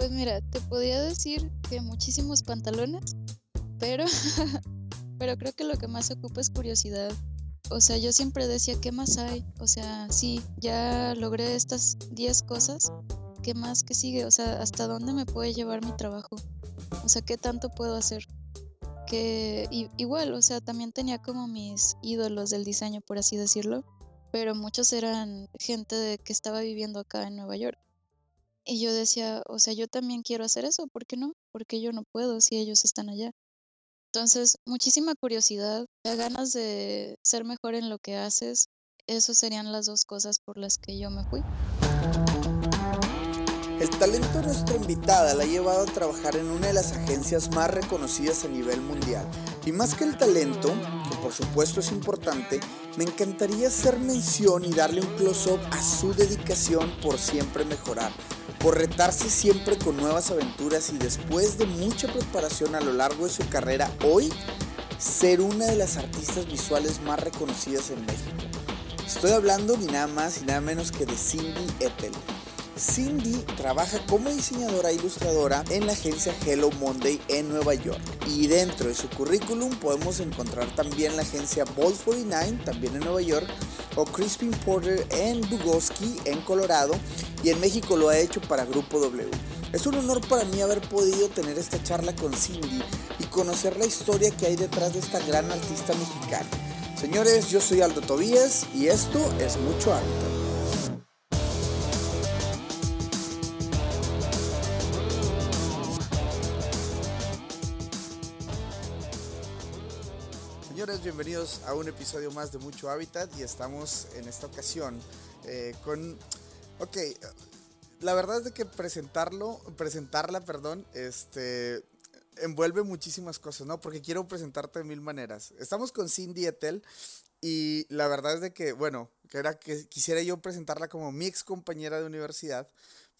Pues mira, te podía decir que muchísimos pantalones, pero, pero creo que lo que más ocupa es curiosidad. O sea, yo siempre decía, ¿qué más hay? O sea, sí, ya logré estas 10 cosas, ¿qué más que sigue? O sea, ¿hasta dónde me puede llevar mi trabajo? O sea, ¿qué tanto puedo hacer? Que igual, o sea, también tenía como mis ídolos del diseño, por así decirlo, pero muchos eran gente de, que estaba viviendo acá en Nueva York. Y yo decía, o sea, yo también quiero hacer eso, ¿por qué no? Porque yo no puedo si ellos están allá. Entonces, muchísima curiosidad, ganas de ser mejor en lo que haces. Esas serían las dos cosas por las que yo me fui. El talento de nuestra invitada la ha llevado a trabajar en una de las agencias más reconocidas a nivel mundial. Y más que el talento, que por supuesto es importante, me encantaría hacer mención y darle un close-up a su dedicación por siempre mejorar, por retarse siempre con nuevas aventuras y después de mucha preparación a lo largo de su carrera, hoy ser una de las artistas visuales más reconocidas en México. Estoy hablando ni nada más y nada menos que de Cindy Eppel Cindy trabaja como diseñadora e ilustradora en la agencia Hello Monday en Nueva York. Y dentro de su currículum podemos encontrar también la agencia Bolt 49, también en Nueva York, o Crispin Porter en Dugoski, en Colorado, y en México lo ha hecho para Grupo W. Es un honor para mí haber podido tener esta charla con Cindy y conocer la historia que hay detrás de esta gran artista mexicana. Señores, yo soy Aldo Tobías y esto es Mucho Hábitat. Bienvenidos a un episodio más de Mucho Hábitat y estamos en esta ocasión eh, con... Ok, la verdad es de que presentarlo, presentarla, perdón, este, envuelve muchísimas cosas, ¿no? Porque quiero presentarte de mil maneras. Estamos con Cindy Etel y la verdad es de que, bueno, que era que quisiera yo presentarla como mi ex compañera de universidad,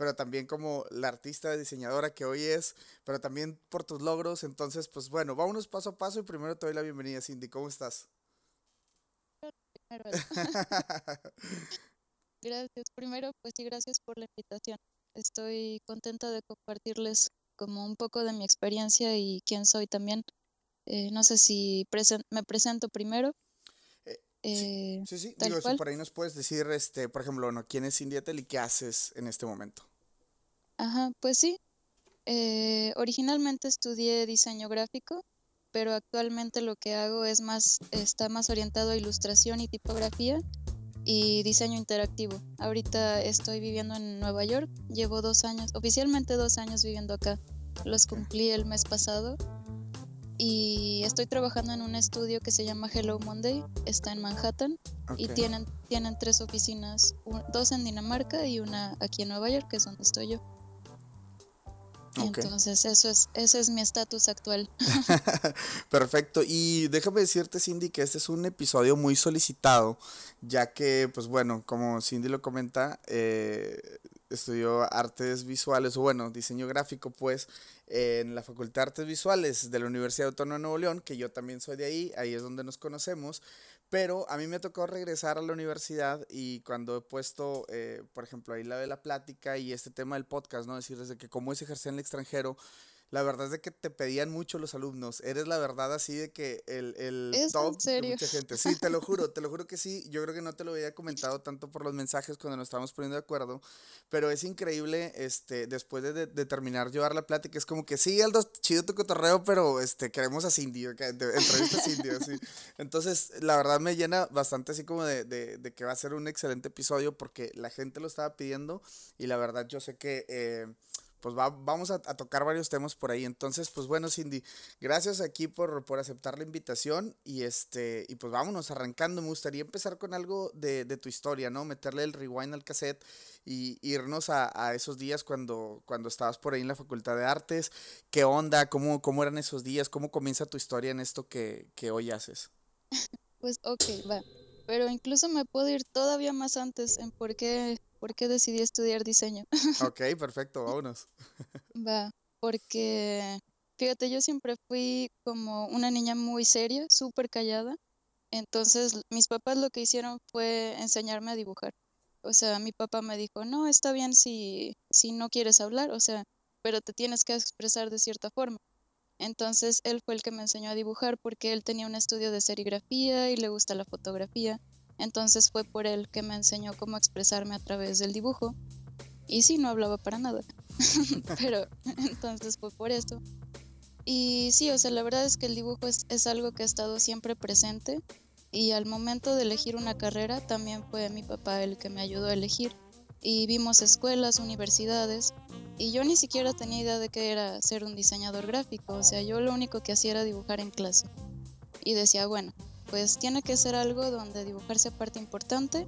pero también como la artista diseñadora que hoy es, pero también por tus logros. Entonces, pues bueno, vámonos paso a paso y primero te doy la bienvenida, Cindy. ¿Cómo estás? gracias. Primero, pues sí, gracias por la invitación. Estoy contenta de compartirles como un poco de mi experiencia y quién soy también. Eh, no sé si me presento primero. Eh, sí, eh, sí, Digo, si por ahí nos puedes decir, este, por ejemplo, ¿no? ¿quién es Cindy Etel y qué haces en este momento? Ajá, pues sí. Eh, originalmente estudié diseño gráfico, pero actualmente lo que hago es más, está más orientado a ilustración y tipografía y diseño interactivo. Ahorita estoy viviendo en Nueva York, llevo dos años, oficialmente dos años viviendo acá. Los cumplí el mes pasado y estoy trabajando en un estudio que se llama Hello Monday, está en Manhattan y tienen, tienen tres oficinas, dos en Dinamarca y una aquí en Nueva York, que es donde estoy yo. Entonces, eso es, ese es mi estatus actual. Perfecto. Y déjame decirte, Cindy, que este es un episodio muy solicitado, ya que, pues bueno, como Cindy lo comenta, eh, estudió artes visuales, o bueno, diseño gráfico, pues, en la Facultad de Artes Visuales de la Universidad Autónoma de Nuevo León, que yo también soy de ahí, ahí es donde nos conocemos. Pero a mí me tocó regresar a la universidad y cuando he puesto, eh, por ejemplo, ahí la de la plática y este tema del podcast, ¿no? Decir desde que cómo es ejercer en el extranjero, la verdad es de que te pedían mucho los alumnos. Eres la verdad así de que el, el top de mucha gente. Sí, te lo juro, te lo juro que sí. Yo creo que no te lo había comentado tanto por los mensajes cuando nos estábamos poniendo de acuerdo. Pero es increíble, este, después de, de, terminar llevar la plática, es como que sí, Aldo, chido tu cotorreo, pero este, queremos a Cindy, entrevista a Cindy, así. Entonces, la verdad me llena bastante así como de, de, de, que va a ser un excelente episodio porque la gente lo estaba pidiendo y la verdad yo sé que... Eh, pues vamos a, tocar varios temas por ahí. Entonces, pues bueno, Cindy, gracias aquí por, por, aceptar la invitación y este, y pues vámonos arrancando. Me gustaría empezar con algo de, de tu historia, ¿no? Meterle el rewind al cassette y irnos a, a, esos días cuando, cuando estabas por ahí en la Facultad de Artes. ¿Qué onda? ¿Cómo, cómo eran esos días? ¿Cómo comienza tu historia en esto que, que hoy haces? Pues ok, va. Pero incluso me puedo ir todavía más antes en por qué ¿por qué decidí estudiar diseño? Ok, perfecto, vámonos. Va, porque fíjate, yo siempre fui como una niña muy seria, súper callada. Entonces, mis papás lo que hicieron fue enseñarme a dibujar. O sea, mi papá me dijo, no, está bien si, si no quieres hablar. O sea, pero te tienes que expresar de cierta forma. Entonces él fue el que me enseñó a dibujar porque él tenía un estudio de serigrafía y le gusta la fotografía. Entonces fue por él que me enseñó cómo expresarme a través del dibujo. Y sí, no hablaba para nada. Pero entonces fue por eso. Y sí, o sea, la verdad es que el dibujo es, es algo que ha estado siempre presente. Y al momento de elegir una carrera, también fue mi papá el que me ayudó a elegir. Y vimos escuelas, universidades, y yo ni siquiera tenía idea de que era ser un diseñador gráfico, o sea, yo lo único que hacía era dibujar en clase. Y decía, bueno, pues tiene que ser algo donde dibujar sea parte importante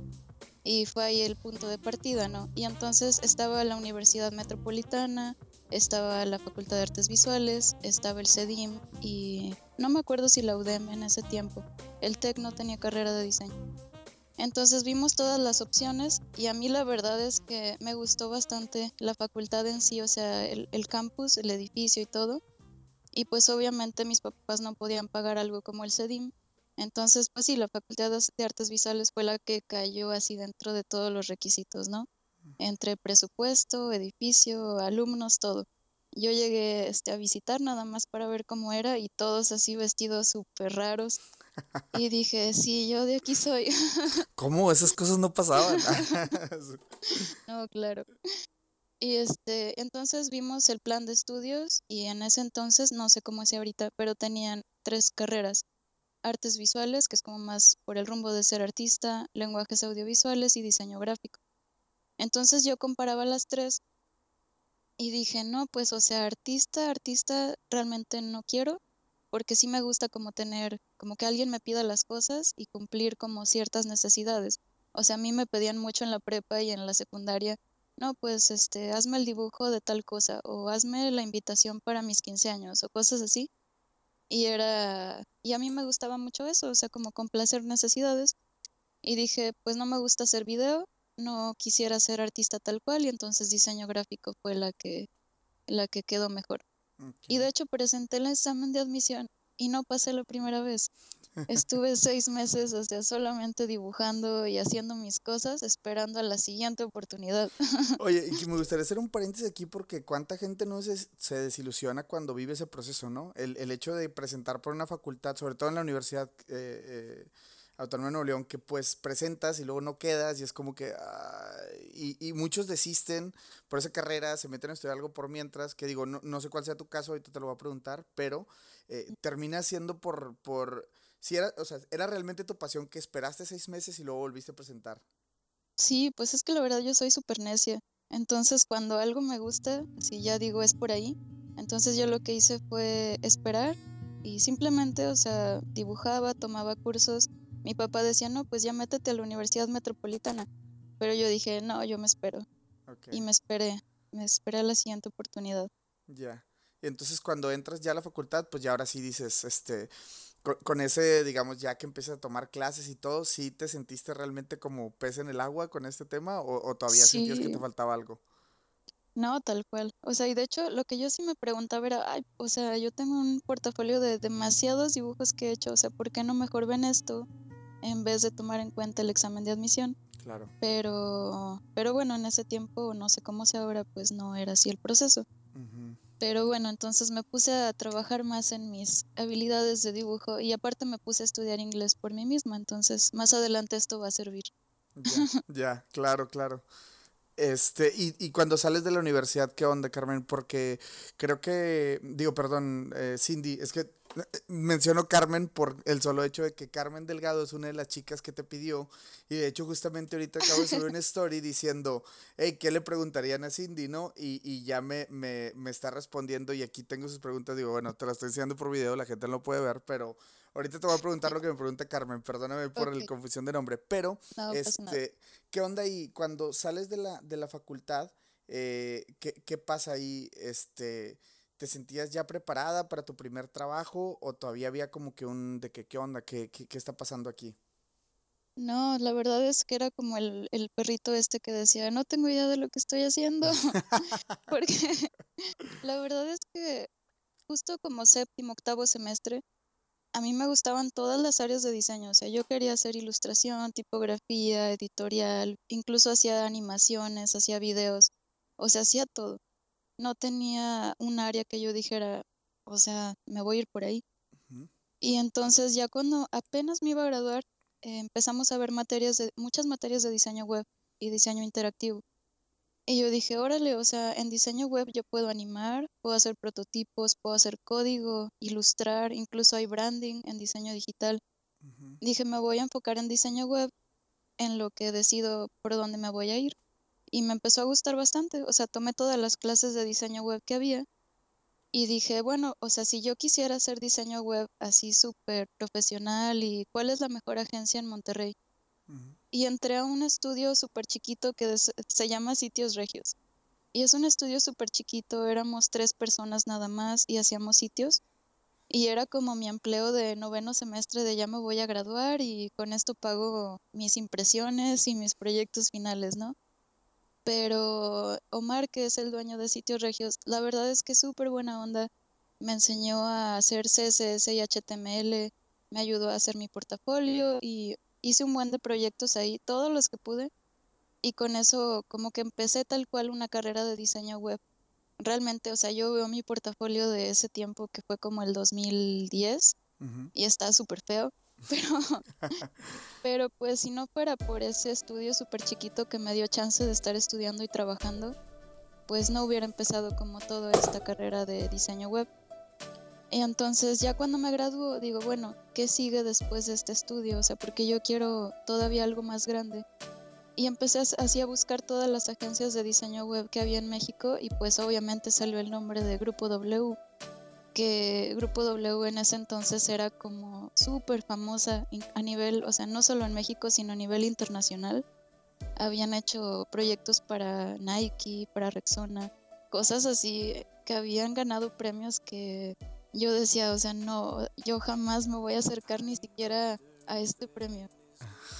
y fue ahí el punto de partida, ¿no? Y entonces estaba la Universidad Metropolitana, estaba la Facultad de Artes Visuales, estaba el CEDIM y no me acuerdo si la UDEM en ese tiempo. El TEC no tenía carrera de diseño. Entonces vimos todas las opciones y a mí la verdad es que me gustó bastante la facultad en sí, o sea, el, campus, el edificio y todo. Y pues obviamente mis papás no podían pagar algo como el CEDIM. Entonces, pues sí, la Facultad de Artes Visuales fue la que cayó así dentro de todos los requisitos, ¿no? Entre presupuesto, edificio, alumnos, todo. Yo llegué este, a visitar nada más para ver cómo era y todos así vestidos súper raros. Y dije, sí, yo de aquí soy. ¿Cómo? Esas cosas no pasaban. no, claro. Y este, entonces vimos el plan de estudios y en ese entonces, no sé cómo es ahorita, pero tenían tres carreras. Artes visuales, que es como más por el rumbo de ser artista, lenguajes audiovisuales y diseño gráfico. Entonces yo comparaba las tres y dije, no, pues o sea, artista, artista realmente no quiero, porque sí me gusta como tener, como que alguien me pida las cosas y cumplir como ciertas necesidades. O sea, a mí me pedían mucho en la prepa y en la secundaria, no, pues este, hazme el dibujo de tal cosa o hazme la invitación para mis 15 años o cosas así. Y era, y a mí me gustaba mucho eso, o sea, como complacer necesidades. Y dije, pues no me gusta hacer video, no quisiera ser artista tal cual y entonces diseño gráfico fue la que, la que quedó mejor. Y de hecho presenté el examen de admisión y no pasé la primera vez. Estuve seis meses, o sea, solamente dibujando y haciendo mis cosas, esperando a la siguiente oportunidad. Oye, y me gustaría hacer un paréntesis aquí porque cuánta gente no se, se desilusiona cuando vive ese proceso, ¿no? El, el, hecho de presentar por una facultad, sobre todo en la universidad eh, eh, Autónoma de Nuevo León, que pues presentas y luego no quedas y es como que... y, y, muchos desisten por esa carrera, se meten a estudiar algo por mientras, que digo, no, no sé cuál sea tu caso, ahorita te lo voy a preguntar, pero eh, termina siendo por... por si era, o sea, ¿era realmente tu pasión que esperaste seis meses y luego volviste a presentar? Sí, pues es que la verdad yo soy súper necia. Entonces cuando algo me gusta, si ya digo es por ahí, entonces yo lo que hice fue esperar y simplemente, o sea, dibujaba, tomaba cursos mi papá decía, no, pues ya métete a la Universidad Metropolitana. Pero yo dije, no, yo me espero. Y me esperé, me esperé a la siguiente oportunidad. Ya. Y entonces cuando entras ya a la facultad, pues ya ahora sí dices, este, con, ese, digamos, ya que empiezas a tomar clases y todo, ¿sí te sentiste realmente como pez en el agua con este tema o, todavía sentías que te faltaba algo? No, tal cual. O sea, y de hecho lo que yo sí me preguntaba era, ay, o sea, yo tengo un portafolio de demasiados dibujos que he hecho, o sea, ¿por qué no mejor ven esto? en vez de tomar en cuenta el examen de admisión. Claro. Pero, pero bueno, en ese tiempo, no sé cómo sea ahora, pues no era así el proceso. Pero bueno, entonces me puse a trabajar más en mis habilidades de dibujo y aparte me puse a estudiar inglés por mí misma, entonces más adelante esto va a servir. Ya, ya claro, claro. Este, y, y, cuando sales de la universidad, ¿qué onda, Carmen? Porque creo que, digo, perdón, eh, Cindy, es que menciono Carmen por el solo hecho de que Carmen Delgado es una de las chicas que te pidió y de hecho justamente ahorita acabo de subir una story diciendo, hey, ¿qué le preguntarían a Cindy, no? Y, y ya me, me, me, está respondiendo y aquí tengo sus preguntas, digo, bueno, te las estoy enseñando por video, la gente no lo puede ver, pero ahorita te voy a preguntar lo que me pregunta Carmen, perdóname por la confusión de nombre, pero, este, ¿qué onda ahí cuando sales de la, de la facultad? Eh, ¿qué, ¿Qué pasa ahí? Este ¿Te sentías ya preparada para tu primer trabajo o todavía había como que un de que qué onda, qué, qué, está pasando aquí? No, la verdad es que era como el, el, perrito este que decía, no tengo idea de lo que estoy haciendo, porque la verdad es que justo como séptimo, octavo semestre, a mí me gustaban todas las áreas de diseño, o sea, yo quería hacer ilustración, tipografía, editorial, incluso hacía animaciones, hacía videos, o sea, hacía todo no tenía un área que yo dijera, o sea, me voy a ir por ahí. Y entonces ya cuando apenas me iba a graduar, eh, empezamos a ver materias de, muchas materias de diseño web y diseño interactivo. Y yo dije, órale, o sea, en diseño web yo puedo animar, puedo hacer prototipos, puedo hacer código, ilustrar, incluso hay branding en diseño digital. Dije, me voy a enfocar en diseño web, en lo que decido por dónde me voy a ir. Y me empezó a gustar bastante, o sea, tomé todas las clases de diseño web que había y dije, bueno, o sea, si yo quisiera hacer diseño web así súper profesional y cuál es la mejor agencia en Monterrey. Y entré a un estudio súper chiquito que se llama Sitios Regios. Y es un estudio súper chiquito, éramos tres personas nada más y hacíamos sitios. Y era como mi empleo de noveno semestre de ya me voy a graduar y con esto pago mis impresiones y mis proyectos finales, ¿no? Pero Omar, que es el dueño de Sitios Regios, la verdad es que súper buena onda. Me enseñó a hacer CSS y HTML, me ayudó a hacer mi portafolio y hice un buen de proyectos ahí, todos los que pude. Y con eso como que empecé tal cual una carrera de diseño web. Realmente, o sea, yo veo mi portafolio de ese tiempo que fue como el 2010 y está súper feo. Pero, pero pues si no fuera por ese estudio súper chiquito que me dio chance de estar estudiando y trabajando, pues no hubiera empezado como toda esta carrera de diseño web. Entonces ya cuando me graduó digo, bueno, ¿qué sigue después de este estudio? O sea, porque yo quiero todavía algo más grande. Y empecé así a buscar todas las agencias de diseño web que había en México y pues obviamente salió el nombre de Grupo W, que Grupo W en ese entonces era como súper famosa a nivel, o sea, no solo en México, sino a nivel internacional. Habían hecho proyectos para Nike, para Rexona, cosas así que habían ganado premios que yo decía, o sea, no, yo jamás me voy a acercar ni siquiera a este premio.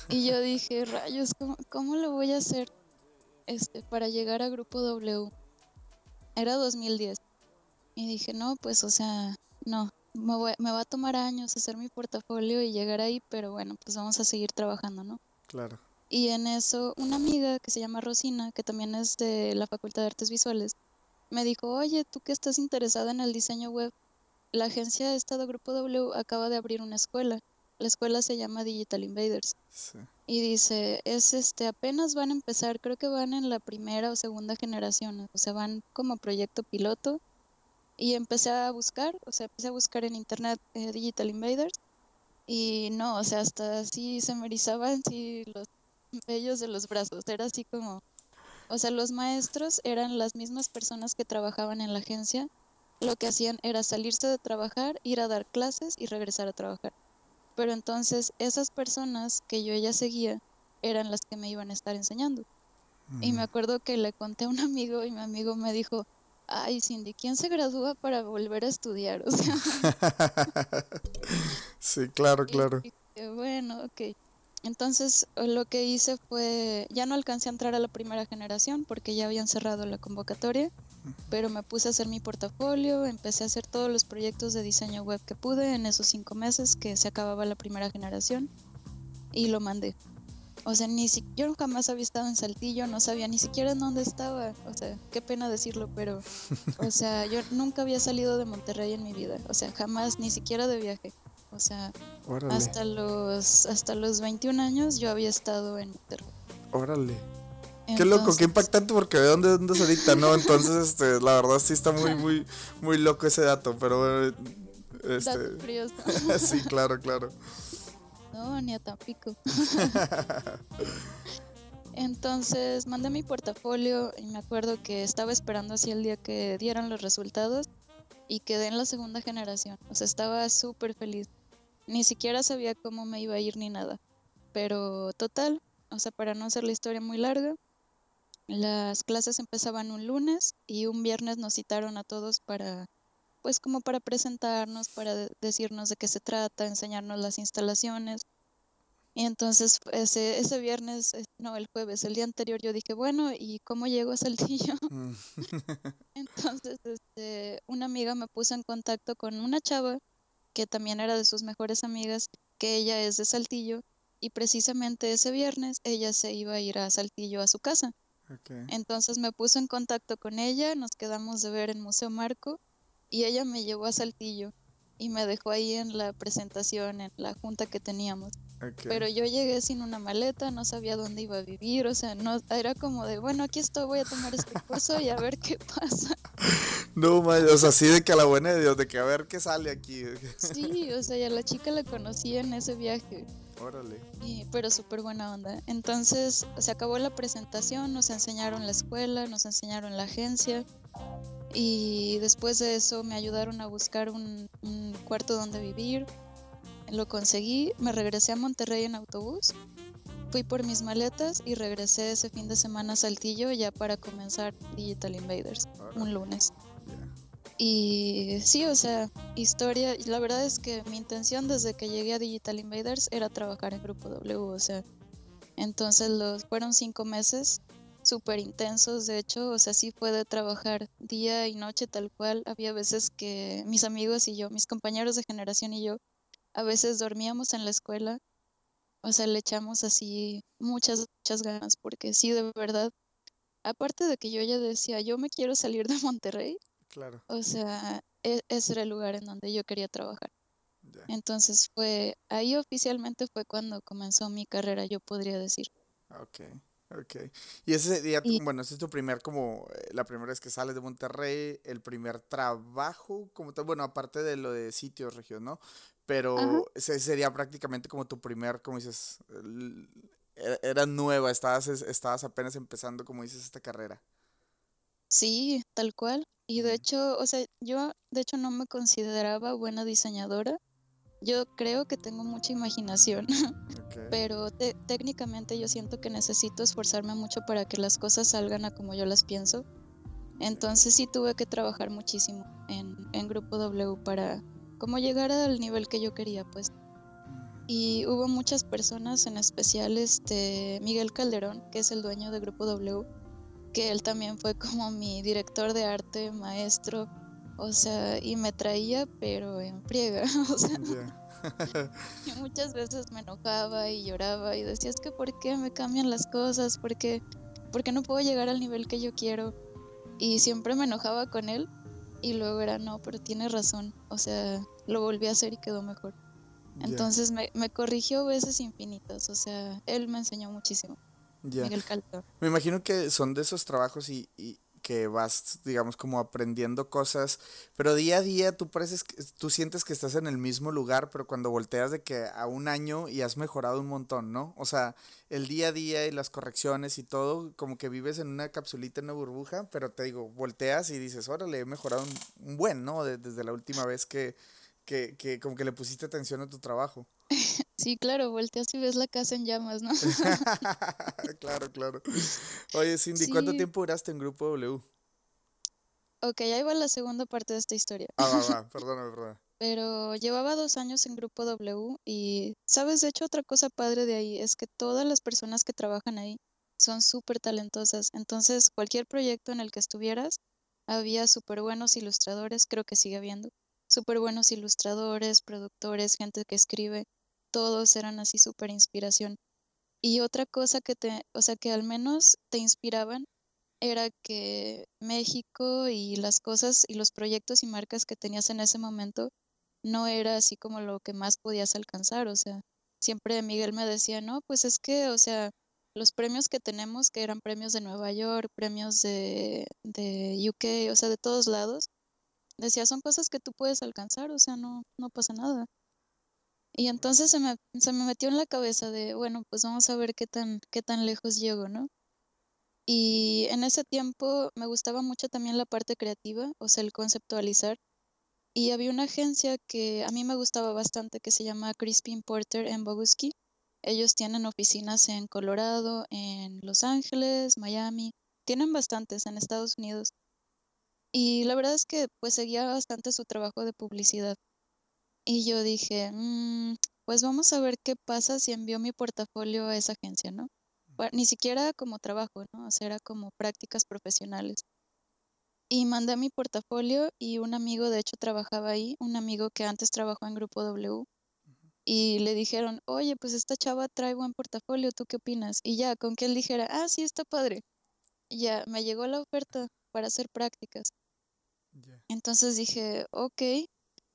Y yo dije, rayos, ¿cómo, lo voy a hacer este, para llegar a Grupo W? Era 2010. Y dije, no, pues, o sea, no, me, me va a tomar años hacer mi portafolio y llegar ahí, pero bueno, pues vamos a seguir trabajando, ¿no? Claro. Y en eso, una amiga que se llama Rosina, que también es de la Facultad de Artes Visuales, me dijo, oye, tú que estás interesada en el diseño web, la agencia de Estado Grupo W acaba de abrir una escuela. La escuela se llama Digital Invaders. Y dice, es este, apenas van a empezar, creo que van en la primera o segunda generación, o sea, van como proyecto piloto. Y empecé a buscar, o sea, empecé a buscar en internet eh, Digital Invaders. Y no, o sea, hasta así se me erizaban así los vellos de los brazos. Era así como, o sea, los maestros eran las mismas personas que trabajaban en la agencia lo que hacían era salirse de trabajar, ir a dar clases y regresar a trabajar. Pero entonces esas personas que yo ya seguía eran las que me iban a estar enseñando. Y me acuerdo que le conté a un amigo y mi amigo me dijo, ay Cindy, ¿quién se gradúa para volver a estudiar? O sea, sí, claro, claro. bueno, ok. Entonces lo que hice fue, ya no alcancé a entrar a la primera generación porque ya habían cerrado la convocatoria pero me puse a hacer mi portafolio, empecé a hacer todos los proyectos de diseño web que pude en esos cinco meses que se acababa la primera generación y lo mandé. O sea, ni si, yo jamás había estado en Saltillo, no sabía ni siquiera en dónde estaba. O sea, qué pena decirlo, pero, o sea, yo nunca había salido de Monterrey en mi vida. O sea, jamás, ni siquiera de viaje. O sea, hasta los, hasta los 21 años yo había estado en Monterrey. Órale. Qué loco, qué impactante porque de dónde andas ahorita, ¿no? Entonces, este, la verdad sí está muy, muy, muy loco ese dato, pero este. sí, claro, claro. No, ni a Tampico. Entonces mandé mi portafolio y me acuerdo que estaba esperando así el día que dieran los resultados y quedé en la segunda generación. O sea, estaba súper feliz. Ni siquiera sabía cómo me iba a ir ni nada. Pero total, o sea, para no hacer la historia muy larga, las clases empezaban un lunes y un viernes nos citaron a todos para, pues como para presentarnos, para decirnos de qué se trata, enseñarnos las instalaciones. Y entonces ese, ese viernes, no, el jueves, el día anterior yo dije, bueno, ¿y cómo llego a Saltillo? Entonces este, una amiga me puso en contacto con una chava que también era de sus mejores amigas, que ella es de Saltillo, y precisamente ese viernes ella se iba a ir a Saltillo a su casa. Entonces me puso en contacto con ella, nos quedamos de ver en Museo Marco y ella me llevó a Saltillo y me dejó ahí en la presentación, en la junta que teníamos. Pero yo llegué sin una maleta, no sabía dónde iba a vivir, o sea, no era como de, bueno, aquí estoy, voy a tomar este curso y a ver qué pasa. No, o sea, así de que a la buena de Dios, de que a ver qué sale aquí. Sí, o sea, ya la chica la conocí en ese viaje. Órale. pero súper buena onda. Entonces, se acabó la presentación, nos enseñaron la escuela, nos enseñaron la agencia. Y después de eso me ayudaron a buscar un, cuarto donde vivir. Lo conseguí, me regresé a Monterrey en autobús, fui por mis maletas y regresé ese fin de semana a Saltillo ya para comenzar Digital Invaders, un lunes. Y sí, o sea, historia, la verdad es que mi intención desde que llegué a Digital Invaders era trabajar en Grupo W, o sea, entonces los fueron cinco meses súper intensos, de hecho, o sea, sí puede trabajar día y noche tal cual. Había veces que mis amigos y yo, mis compañeros de generación y yo, a veces dormíamos en la escuela, o sea, le echamos así muchas, muchas ganas, porque sí, de verdad, aparte de que yo ya decía, yo me quiero salir de Monterrey, claro. o sea, e, ese era el lugar en donde yo quería trabajar. Entonces fue, ahí oficialmente fue cuando comenzó mi carrera, yo podría decir. Ok. Ok. Y ese día, bueno, ese es tu primer, como, eh, la primera vez que sales de Monterrey, el primer trabajo, como tal, bueno, aparte de lo de sitios, región, ¿no? Pero ese sería prácticamente como tu primer, como dices, e, era nueva, estabas, estabas apenas empezando, como dices, esta carrera. Sí, tal cual. Y de hecho, o sea, yo de hecho no me consideraba buena diseñadora yo creo que tengo mucha imaginación, pero técnicamente yo siento que necesito esforzarme mucho para que las cosas salgan a como yo las pienso. Entonces sí tuve que trabajar muchísimo en, en Grupo W para como llegar al nivel que yo quería, pues. Y hubo muchas personas, en especial este Miguel Calderón, que es el dueño de Grupo W, que él también fue como mi director de arte, maestro, o sea, y me traía, pero en friega, o sea. y muchas veces me enojaba y lloraba y decía, es que ¿por qué me cambian las cosas? ¿Por qué, no puedo llegar al nivel que yo quiero? Y siempre me enojaba con él y luego era, no, pero tiene razón, o sea, lo volví a hacer y quedó mejor. Entonces me, me, corrigió veces infinitas, o sea, él me enseñó muchísimo. Miguel Me imagino que son de esos trabajos y, que vas, digamos, como aprendiendo cosas, pero día a día tú pareces, tú sientes que estás en el mismo lugar, pero cuando volteas de que a un año y has mejorado un montón, ¿no? O sea, el día a día y las correcciones y todo, como que vives en una capsulita, en una burbuja, pero te digo, volteas y dices, órale, he mejorado un, buen, ¿no? desde la última vez que, que, que como que le pusiste atención a tu trabajo. Sí, claro, volteas y ves la casa en llamas, ¿no? claro, claro. Oye, Cindy, ¿cuánto tiempo duraste en Grupo W? Ok, ahí va la segunda parte de esta historia. Ah, va, va, perdóname, perdóname. Pero llevaba dos años en Grupo W y, ¿sabes? De hecho, otra cosa padre de ahí es que todas las personas que trabajan ahí son súper talentosas. Entonces, cualquier proyecto en el que estuvieras, había súper buenos ilustradores, creo que sigue habiendo, súper buenos ilustradores, productores, gente que escribe todos eran así súper inspiración. Y otra cosa que te, o sea, que al menos te inspiraban era que México y las cosas y los proyectos y marcas que tenías en ese momento no era así como lo que más podías alcanzar, o sea, siempre Miguel me decía, no, pues es que, o sea, los premios que tenemos, que eran premios de Nueva York, premios de, de UK, o sea, de todos lados, decía, son cosas que tú puedes alcanzar, o sea, no, no pasa nada. Y entonces se me, se me metió en la cabeza de, bueno, pues vamos a ver qué tan, qué tan lejos llego, ¿no? Y en ese tiempo me gustaba mucho también la parte creativa, o sea, el conceptualizar. Y había una agencia que a mí me gustaba bastante que se llama Crispin Porter en Boguski. Ellos tienen oficinas en Colorado, en Los Ángeles, Miami. Tienen bastantes en Estados Unidos. Y la verdad es que pues seguía bastante su trabajo de publicidad. Y yo dije, mm, pues vamos a ver qué pasa si envío mi portafolio a esa agencia, ¿no? Ni siquiera como trabajo, ¿no? O sea, era como prácticas profesionales. Y mandé mi portafolio y un amigo, de hecho, trabajaba ahí, un amigo que antes trabajó en Grupo W. Y le dijeron, oye, pues esta chava trae buen portafolio, ¿tú qué opinas? Y ya, con que él dijera, ah, sí, está padre. ya me llegó la oferta para hacer prácticas. Entonces dije, ok,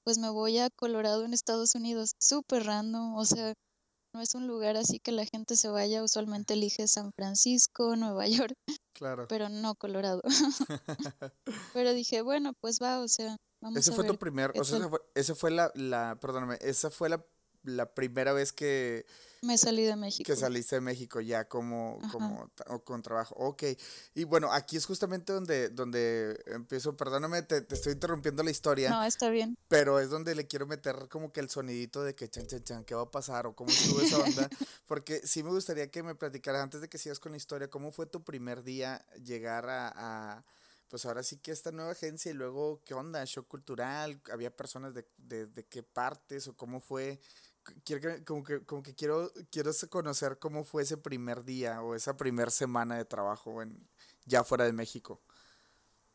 pues me voy a Colorado en Estados Unidos. Súper random, o sea, no es un lugar así que la gente se vaya. Usualmente elige San Francisco, Nueva York. Claro. Pero no Colorado. pero dije, bueno, pues va, o sea, vamos ese a fue ver. tu primer, o sea, esa fue, esa fue la, la, perdóname, esa fue la, la primera vez que, me salí de México. Que saliste de México ya como, como o con trabajo. Ok. Y bueno, aquí es justamente donde, donde empiezo, perdóname, te, te, estoy interrumpiendo la historia. No, está bien. Pero es donde le quiero meter como que el sonidito de que chan, chan, chan, ¿qué va a pasar? O cómo estuvo esa onda. Porque sí me gustaría que me platicaras, antes de que sigas con la historia, cómo fue tu primer día llegar a, a pues ahora sí que esta nueva agencia y luego, ¿qué onda? ¿Shock cultural? ¿Había personas de, de, de qué partes o cómo fue? Quiero como que, como que quiero, quiero conocer cómo fue ese primer día o esa primera semana de trabajo en, ya fuera de México.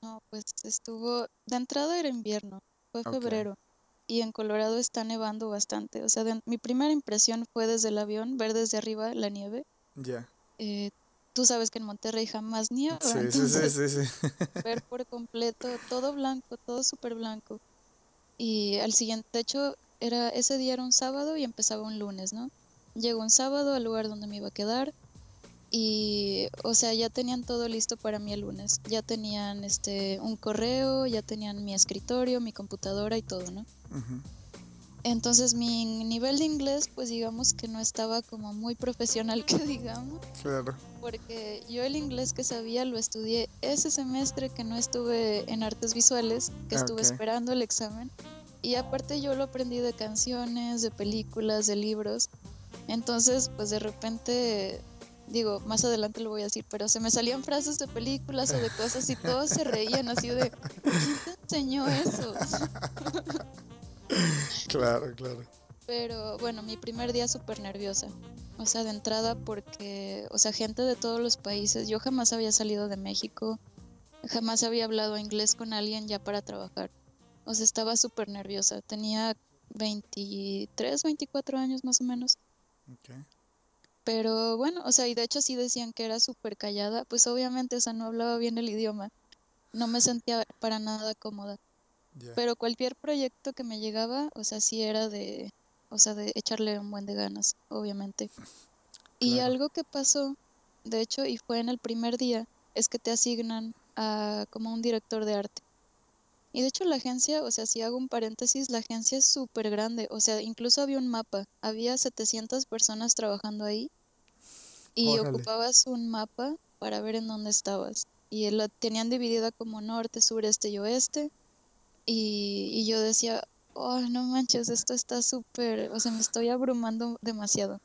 No, pues estuvo, de entrada era invierno, fue febrero y en Colorado está nevando bastante. O sea, mi primera impresión fue desde el avión ver desde arriba la nieve. Ya. Eh, tú sabes que en Monterrey jamás nieva. Sí, sí, sí, sí, Ver por completo todo blanco, todo súper blanco. Y al siguiente, de hecho, era, ese día era un sábado y empezaba un lunes, ¿no? Llegó un sábado al lugar donde me iba a quedar y, o sea, ya tenían todo listo para mí el lunes. Ya tenían este un correo, ya tenían mi escritorio, mi computadora y todo, ¿no? Entonces mi nivel de inglés, pues digamos que no estaba como muy profesional, que digamos. Claro. Porque yo el inglés que sabía lo estudié ese semestre que no estuve en artes visuales, que estuve esperando el examen. Y aparte yo lo aprendí de canciones, de películas, de libros. Entonces, pues de repente, digo, más adelante lo voy a decir, pero se me salían frases de películas o de cosas y todos se reían así de, ¿quién te enseñó eso? claro, claro. Pero bueno, mi primer día súper nerviosa. O sea, de entrada porque, o sea, gente de todos los países, yo jamás había salido de México, jamás había hablado inglés con alguien ya para trabajar. O sea, estaba súper nerviosa. Tenía 23, 24 años más o menos. Pero bueno, o sea, y de hecho sí decían que era súper callada. Pues obviamente, o sea, no hablaba bien el idioma. No me sentía para nada cómoda. Pero cualquier proyecto que me llegaba, o sea, sí era de, o sea, de echarle un buen de ganas, obviamente. Y algo que pasó, de hecho, y fue en el primer día, es que te asignan a como un director de arte. Y de hecho la agencia, o sea, si hago un paréntesis, la agencia es súper grande, o sea, incluso había un mapa, había 700 personas trabajando ahí y ocupabas un mapa para ver en dónde estabas. Y lo tenían dividida como norte, sureste y oeste. Y, y yo decía, oh, no manches, esto está súper, o sea, me estoy abrumando demasiado.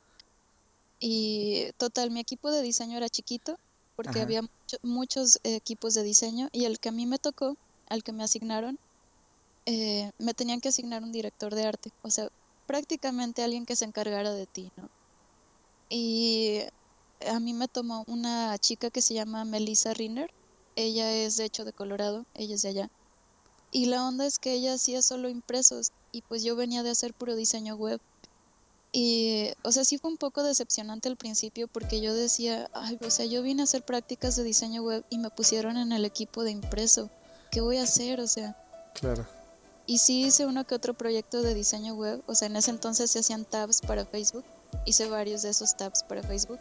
Y total, mi equipo de diseño era chiquito, porque había muchos equipos de diseño, y el que a mí me tocó al que me asignaron, eh, me tenían que asignar un director de arte, o sea, prácticamente alguien que se encargara de ti, ¿no? Y a mí me tomó una chica que se llama Melissa Rinner, ella es de hecho de Colorado, ella es de allá. Y la onda es que ella hacía solo impresos y pues yo venía de hacer puro diseño web. Y, o sea, sí fue un poco decepcionante al principio porque yo decía, ay, o sea, yo vine a hacer prácticas de diseño web y me pusieron en el equipo de impreso. ¿Qué voy a hacer? O sea. Claro. Y sí hice uno que otro proyecto de diseño web, o sea, en ese entonces se hacían tabs para Facebook, hice varios de esos tabs para Facebook,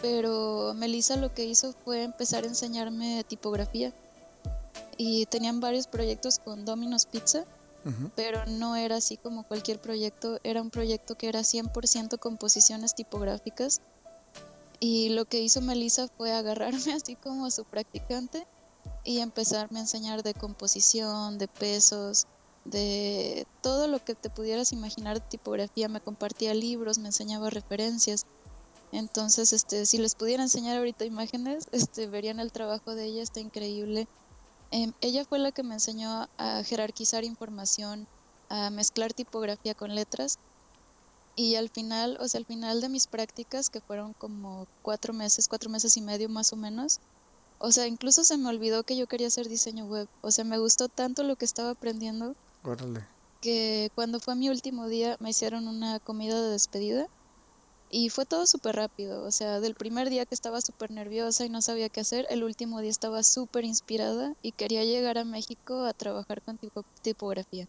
pero Melissa lo que hizo fue empezar a enseñarme tipografía y tenían varios proyectos con Domino's Pizza, pero no era así como cualquier proyecto, era un proyecto que era 100% composiciones tipográficas y lo que hizo Melissa fue agarrarme así como su practicante y empezarme a enseñar de composición, de pesos, de todo lo que te pudieras imaginar de tipografía. Me compartía libros, me enseñaba referencias. Entonces, este, si les pudiera enseñar ahorita imágenes, este, verían el trabajo de ella, está increíble. Em, ella fue la que me enseñó a jerarquizar información, a mezclar tipografía con letras. Y al final, o sea, al final de mis prácticas, que fueron como cuatro meses, cuatro meses y medio más o menos, o sea, incluso se me olvidó que yo quería hacer diseño web. O sea, me gustó tanto lo que estaba aprendiendo. Órale. Que cuando fue mi último día me hicieron una comida de despedida. Y fue todo súper rápido, o sea, del primer día que estaba súper nerviosa y no sabía qué hacer, el último día estaba súper inspirada y quería llegar a México a trabajar con tipografía.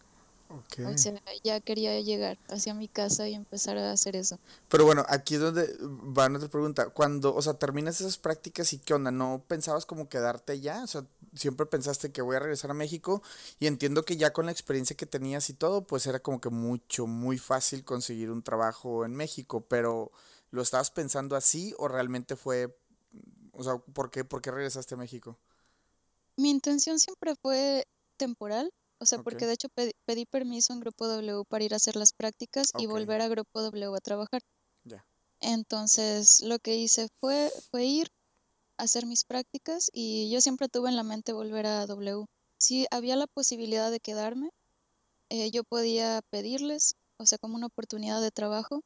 O sea, ya quería llegar hacia mi casa y empezar a hacer eso. Pero bueno, aquí es donde va nuestra pregunta. Cuando, o sea, terminas esas prácticas y qué onda, ¿no pensabas como quedarte ya? O sea, siempre pensaste que voy a regresar a México y entiendo que ya con la experiencia que tenías y todo, pues era como que mucho, muy fácil conseguir un trabajo en México, pero ¿lo estabas pensando así o realmente fue, o sea, ¿por qué, por qué regresaste a México? Mi intención siempre fue temporal o sea, porque de hecho pedí, permiso en Grupo W para ir a hacer las prácticas y volver a Grupo W a trabajar. Ya. Entonces, lo que hice fue, fue ir a hacer mis prácticas y yo siempre tuve en la mente volver a W. Si había la posibilidad de quedarme, eh, yo podía pedirles, o sea, como una oportunidad de trabajo,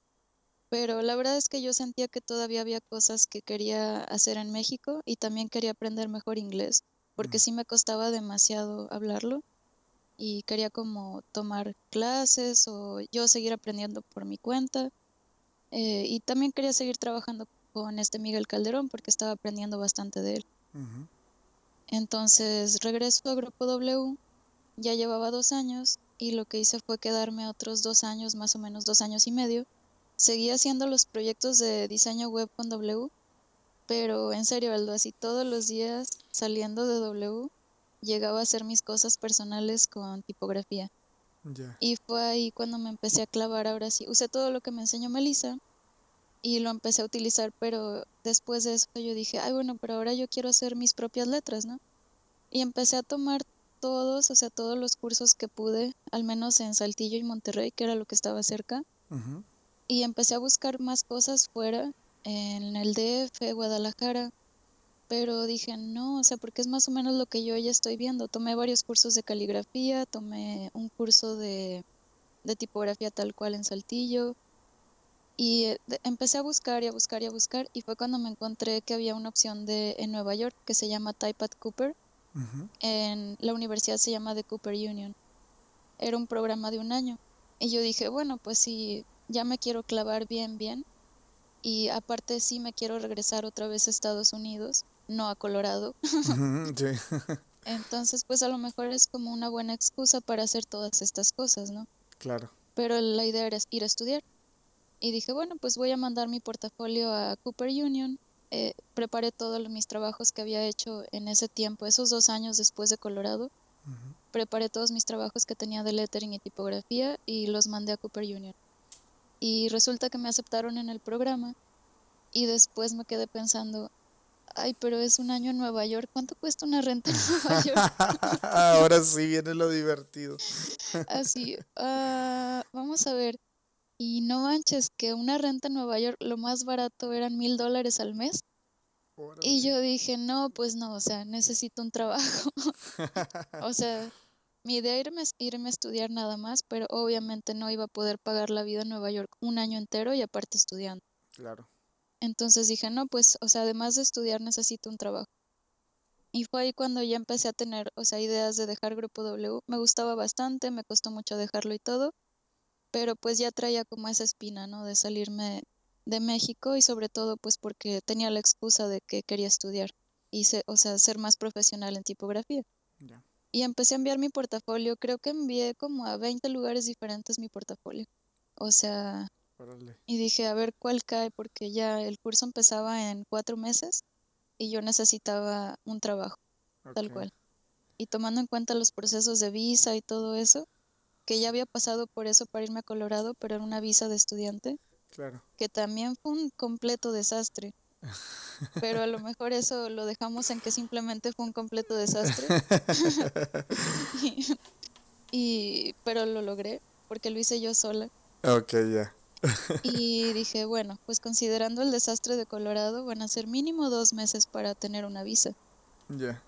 pero la verdad es que yo sentía que todavía había cosas que quería hacer en México y también quería aprender mejor inglés, porque sí me costaba demasiado hablarlo y quería como tomar clases o yo seguir aprendiendo por mi cuenta. Eh, y también quería seguir trabajando con este Miguel Calderón porque estaba aprendiendo bastante de él. Entonces regreso a Grupo W, ya llevaba dos años y lo que hice fue quedarme otros dos años, más o menos dos años y medio. Seguí haciendo los proyectos de diseño web con W, pero en serio, Aldo, así todos los días saliendo de W llegaba a hacer mis cosas personales con tipografía. Y fue ahí cuando me empecé a clavar, ahora sí, usé todo lo que me enseñó Melissa y lo empecé a utilizar, pero después de eso yo dije, ay bueno, pero ahora yo quiero hacer mis propias letras, ¿no? Y empecé a tomar todos, o sea, todos los cursos que pude, al menos en Saltillo y Monterrey, que era lo que estaba cerca. Y empecé a buscar más cosas fuera, en el DF, Guadalajara, pero dije, no, o sea, porque es más o menos lo que yo ya estoy viendo. Tomé varios cursos de caligrafía, tomé un curso de, tipografía tal cual en Saltillo, y eh, empecé a buscar y a buscar y a buscar, y fue cuando me encontré que había una opción de, en Nueva York que se llama Type Cooper. En la universidad se llama The Cooper Union. Era un programa de un año. Y yo dije, bueno, pues si ya me quiero clavar bien, bien, y aparte sí me quiero regresar otra vez a Estados Unidos, no a Colorado. Entonces, pues a lo mejor es como una buena excusa para hacer todas estas cosas, ¿no? Claro. Pero la idea era ir a estudiar. Y dije, bueno, pues voy a mandar mi portafolio a Cooper Union. Eh, preparé todos mis trabajos que había hecho en ese tiempo, esos dos años después de Colorado. Preparé todos mis trabajos que tenía de lettering y tipografía y los mandé a Cooper Union. Y resulta que me aceptaron en el programa y después me quedé pensando, ay, pero es un año en Nueva York, ¿cuánto cuesta una renta en Nueva York? Ahora sí viene lo divertido. Así, ah, vamos a ver. Y no manches, que una renta en Nueva York, lo más barato eran mil dólares al mes. Y yo dije, no, pues no, o sea, necesito un trabajo. o sea, mi idea era irme a estudiar nada más, pero obviamente no iba a poder pagar la vida en Nueva York un año entero y aparte estudiando. Claro. Entonces dije, no, pues, o sea, además de estudiar necesito un trabajo. Y fue ahí cuando ya empecé a tener, o sea, ideas de dejar Grupo W. Me gustaba bastante, me costó mucho dejarlo y todo, pero pues ya traía como esa espina, ¿no? De salirme de México y sobre todo pues porque tenía la excusa de que quería estudiar y, o sea, ser más profesional en tipografía. Y empecé a enviar mi portafolio, creo que envié como a 20 lugares diferentes mi portafolio. O sea, y dije, a ver cuál cae, porque ya el curso empezaba en cuatro meses y yo necesitaba un trabajo, tal cual. Y tomando en cuenta los procesos de visa y todo eso, que ya había pasado por eso para irme a Colorado, pero era una visa de estudiante, claro. que también fue un completo desastre. Pero a lo mejor eso lo dejamos en que simplemente fue un completo desastre. y, pero lo logré, porque lo hice yo sola. Ok, ya. Y dije, bueno, pues considerando el desastre de Colorado, van a ser mínimo dos meses para tener una visa. Ya.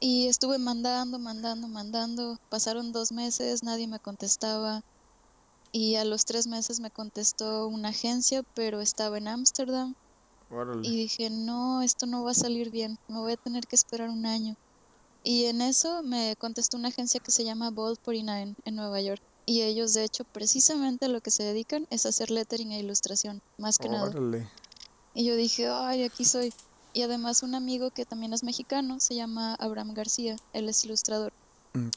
Y estuve mandando, mandando, mandando. Pasaron dos meses, nadie me contestaba. Y a los tres meses me contestó una agencia, pero estaba en Ámsterdam. Y dije, no, esto no va a salir bien, me voy a tener que esperar un año. Y en eso me contestó una agencia que se llama Bold 49 en Nueva York. Y ellos, de hecho, precisamente a lo que se dedican es hacer lettering e ilustración, más que nada. Y yo dije, ay, aquí soy. Y además un amigo que también es mexicano, se llama Abraham García, él es ilustrador.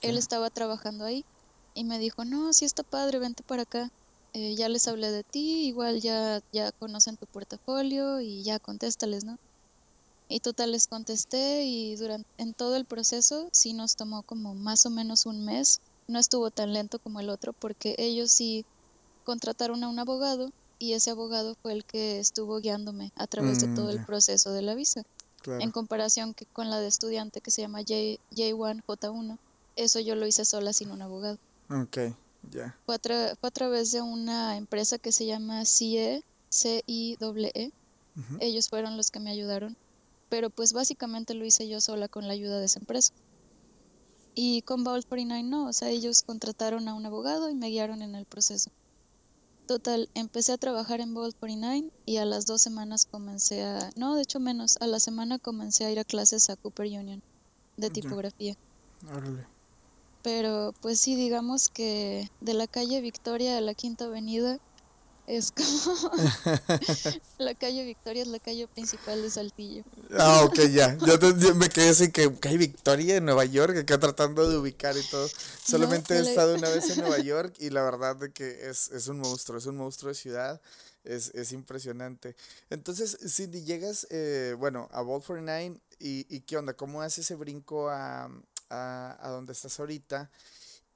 Él estaba trabajando ahí y me dijo, no, sí está padre, vente para acá. Eh, ya les hablé de ti, igual ya, ya conocen tu portafolio y ya contéstales, ¿no? Y total les contesté y durante en todo el proceso sí nos tomó como más o menos un mes. No estuvo tan lento como el otro porque ellos sí contrataron a un abogado y ese abogado fue el que estuvo guiándome a través de mm, todo el proceso de la visa. En comparación que con la de estudiante que se llama J, J1, J1, eso yo lo hice sola sin un abogado. Ok, ya. Fue, a través de una empresa que se llama CIE, C-I-E. -E. Ellos fueron los que me ayudaron. Pero pues básicamente lo hice yo sola con la ayuda de esa empresa. Y con Vault 49 no, o sea, ellos contrataron a un abogado y me guiaron en el proceso. Total, empecé a trabajar en Vault 49 y a las dos semanas comencé a, no, de hecho menos, a la semana comencé a ir a clases a Cooper Union de tipografía. Pero pues sí, digamos que de la calle Victoria a la Quinta Avenida es como la calle Victoria es la calle principal de Saltillo. Ah, ok, ya. Yo, me quedé así que calle Victoria en Nueva York, acá tratando de ubicar y todo. Solamente he estado una vez en Nueva York y la verdad de que es, es un monstruo, es un monstruo de ciudad. Es, es impresionante. Entonces, Cindy, llegas, eh, bueno, a Vault 49 y, y ¿qué onda? ¿Cómo haces ese brinco a, a, a donde estás ahorita?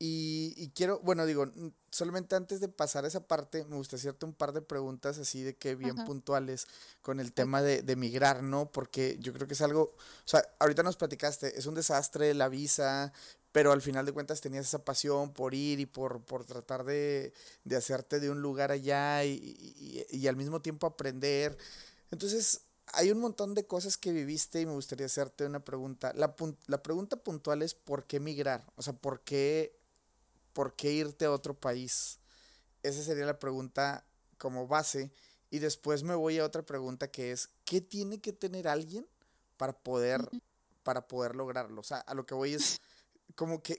Y, quiero, bueno, digo, solamente antes de pasar a esa parte, me gustaría hacerte un par de preguntas así de que bien puntuales con el tema de, de, migrar, ¿no? Porque yo creo que es algo, o sea, ahorita nos platicaste, es un desastre la visa, pero al final de cuentas tenías esa pasión por ir y por, por tratar de, de hacerte de un lugar allá y, y, y al mismo tiempo aprender. Entonces, hay un montón de cosas que viviste y me gustaría hacerte una pregunta. La, la pregunta puntual es ¿por qué migrar? O sea, ¿por qué ¿por qué irte a otro país? Esa sería la pregunta como base. Y después me voy a otra pregunta que es, ¿qué tiene que tener alguien para poder, para poder lograrlo? O sea, a lo que voy es como que,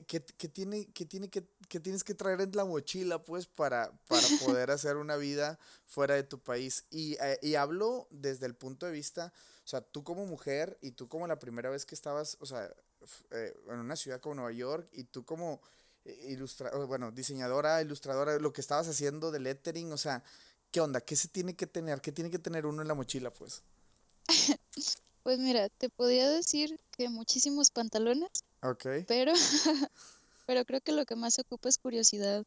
tiene, que, tiene que, tienes que traer en la mochila, pues, para, para poder hacer una vida fuera de tu país. Y, eh, y, hablo desde el punto de vista, o sea, tú como mujer y tú como la primera vez que estabas, o sea, eh, en una ciudad como Nueva York y tú como ilustra bueno, diseñadora, ilustradora, lo que estabas haciendo de lettering, o sea, ¿qué onda? ¿Qué se tiene que tener? ¿Qué tiene que tener uno en la mochila, pues? pues mira, te podía decir que muchísimos pantalones. Ok. Pero, pero creo que lo que más ocupa es curiosidad.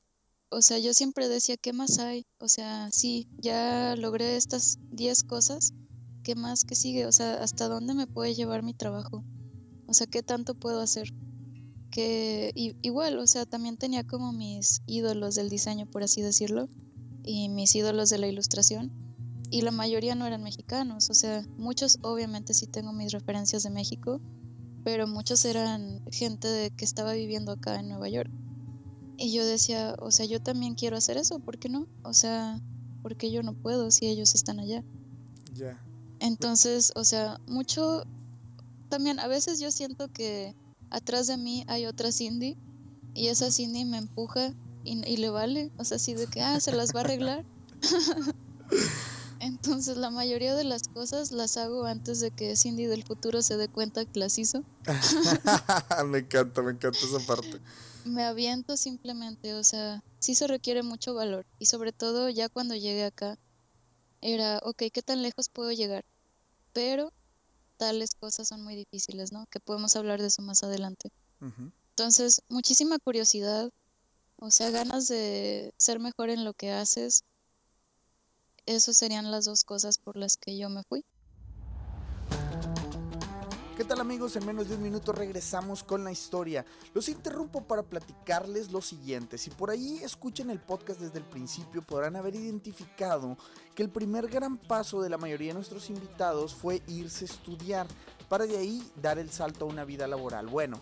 O sea, yo siempre decía, ¿qué más hay? O sea, sí, ya logré estas 10 cosas. ¿Qué más? ¿Qué sigue? O sea, ¿hasta dónde me puede llevar mi trabajo? O sea, ¿qué tanto puedo hacer? Que igual, o sea, también tenía como mis ídolos del diseño, por así decirlo, y mis ídolos de la ilustración, y la mayoría no eran mexicanos, o sea, muchos obviamente sí tengo mis referencias de México, pero muchos eran gente de, que estaba viviendo acá en Nueva York. Y yo decía, o sea, yo también quiero hacer eso, ¿por qué no? O sea, ¿por qué yo no puedo si ellos están allá? Ya. Entonces, o sea, mucho, también a veces yo siento que atrás de mí hay otra Cindy y esa Cindy me empuja y, le vale, o sea, así de que, ah, se las va a arreglar. Entonces la mayoría de las cosas las hago antes de que Cindy del futuro se dé cuenta que las hizo. me encanta, me encanta esa parte. Me aviento simplemente, o sea, sí se requiere mucho valor y sobre todo ya cuando llegué acá era, ok, ¿qué tan lejos puedo llegar? Pero tales cosas son muy difíciles, ¿no? Que podemos hablar de eso más adelante. Entonces, muchísima curiosidad, o sea, ganas de ser mejor en lo que haces. Esas serían las dos cosas por las que yo me fui. ¿Qué tal amigos? En menos de un minuto regresamos con la historia. Los interrumpo para platicarles lo siguiente. Si por ahí escuchan el podcast desde el principio podrán haber identificado que el primer gran paso de la mayoría de nuestros invitados fue irse a estudiar para de ahí dar el salto a una vida laboral. Bueno,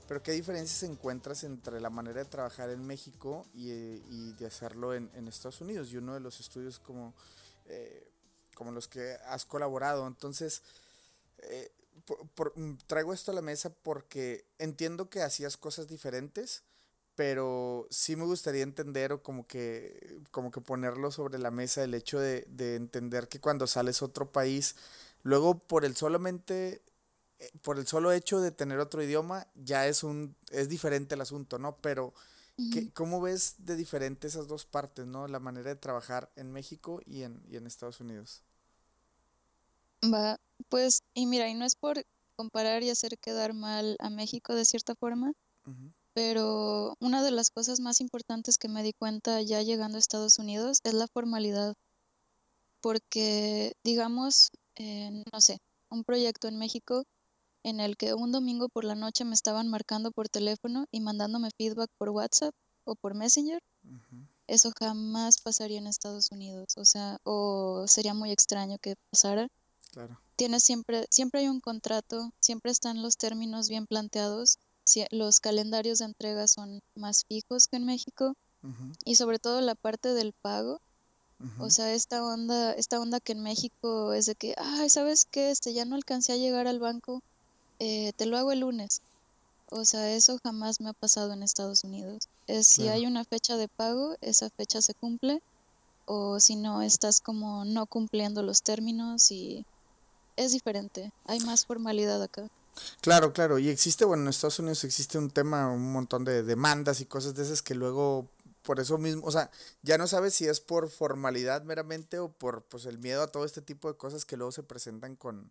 Pero ¿qué diferencias encuentras entre la manera de trabajar en México y, de hacerlo en, Estados Unidos? Y uno de los estudios como, eh, como los que has colaborado. Entonces, eh, traigo esto a la mesa porque entiendo que hacías cosas diferentes, pero sí me gustaría entender o como que, como que ponerlo sobre la mesa el hecho de, de entender que cuando sales a otro país, Luego, por el solamente, por el solo hecho de tener otro idioma, ya es un, es diferente el asunto, ¿no? Pero, ¿cómo ves de diferente esas dos partes, ¿no? La manera de trabajar en México y en, y en Estados Unidos. Va, pues, y mira, y no es por comparar y hacer quedar mal a México de cierta forma, pero una de las cosas más importantes que me di cuenta ya llegando a Estados Unidos es la formalidad. Porque, digamos, no sé, un proyecto en México en el que un domingo por la noche me estaban marcando por teléfono y mandándome feedback por WhatsApp o por Messenger. Eso jamás pasaría en Estados Unidos, o sea, o sería muy extraño que pasara. Claro. Tienes siempre, siempre hay un contrato, siempre están los términos bien planteados, los calendarios de entrega son más fijos que en México y sobre todo la parte del pago o sea, esta onda, esta onda que en México es de que, ay, ¿sabes qué? Este, ya no alcancé a llegar al banco, eh, te lo hago el lunes. O sea, eso jamás me ha pasado en Estados Unidos. Es si hay una fecha de pago, esa fecha se cumple, o si no, estás como no cumpliendo los términos y es diferente. Hay más formalidad acá. Claro, claro. Y existe, bueno, en Estados Unidos existe un tema, un montón de demandas y cosas de esas que luego por eso mismo, o sea, ya no sabes si es por formalidad meramente o por pues el miedo a todo este tipo de cosas que luego se presentan con,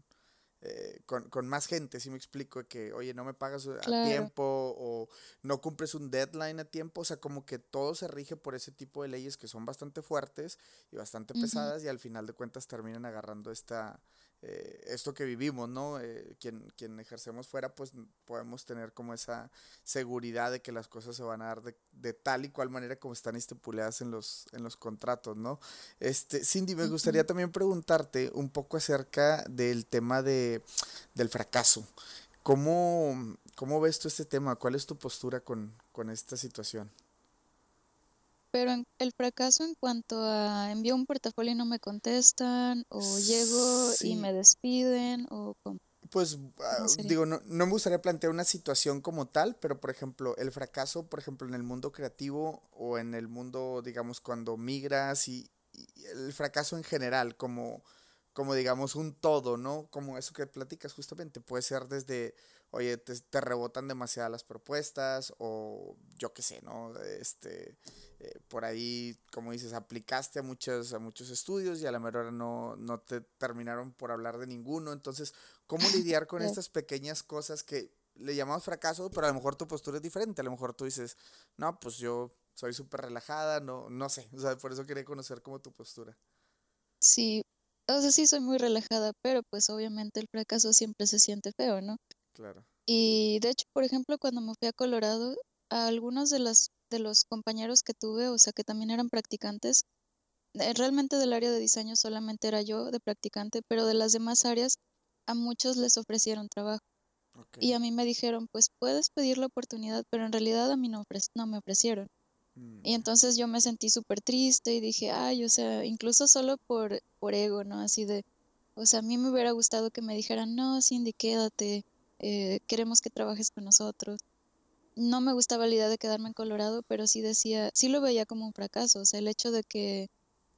eh, con, más gente, si me explico, que, oye, no me pagas a tiempo o no cumples un deadline a tiempo, o sea, como que todo se rige por ese tipo de leyes que son bastante fuertes y bastante pesadas y al final de cuentas terminan agarrando esta, eh, esto que vivimos, ¿no? Eh, quien, quien ejercemos fuera, pues podemos tener como esa seguridad de que las cosas se van a dar de, tal y cual manera como están estipuladas en los, en los contratos, ¿no? Este, Cindy, me gustaría también preguntarte un poco acerca del tema de, del fracaso. ¿Cómo, ¿Cómo ves tú este tema? ¿Cuál es tu postura con, con esta situación? Pero el fracaso en cuanto a envío un portafolio y no me contestan, o llego y me despiden, o Pues ah, digo, no, no, me gustaría plantear una situación como tal, pero por ejemplo, el fracaso, por ejemplo, en el mundo creativo o en el mundo, digamos, cuando migras y el fracaso en general, como como digamos un todo, ¿no? Como eso que platicas justamente, puede ser desde, oye, te, rebotan demasiadas las propuestas o yo qué sé, ¿no? Este, eh, por ahí, como dices, aplicaste a muchos, a muchos estudios y a la mejor no, no te terminaron por hablar de ninguno, entonces, ¿cómo lidiar con estas pequeñas cosas que le llamamos fracaso, pero a lo mejor tu postura es diferente, a lo mejor tú dices, no, pues yo soy súper relajada, no, no sé, o sea, por eso quería conocer como tu postura. Sí, o sea, sí soy muy relajada, pero pues obviamente el fracaso siempre se siente feo, ¿no? Claro. Y de hecho, por ejemplo, cuando me fui a Colorado, a algunos de los, de los compañeros que tuve, o sea, que también eran practicantes, eh, realmente del área de diseño solamente era yo de practicante, pero de las demás áreas a muchos les ofrecieron trabajo. Y a mí me dijeron, pues puedes pedir la oportunidad, pero en realidad a mí no, no me ofrecieron. Mm, y entonces yo me sentí súper triste y dije, ay, o sea, incluso solo por, por ego, ¿no? Así de, o sea, a mí me hubiera gustado que me dijeran, no, Cindy, quédate, eh, queremos que trabajes con nosotros. No me gustaba la idea de quedarme en Colorado, pero sí decía, sí lo veía como un fracaso, o sea, el hecho de que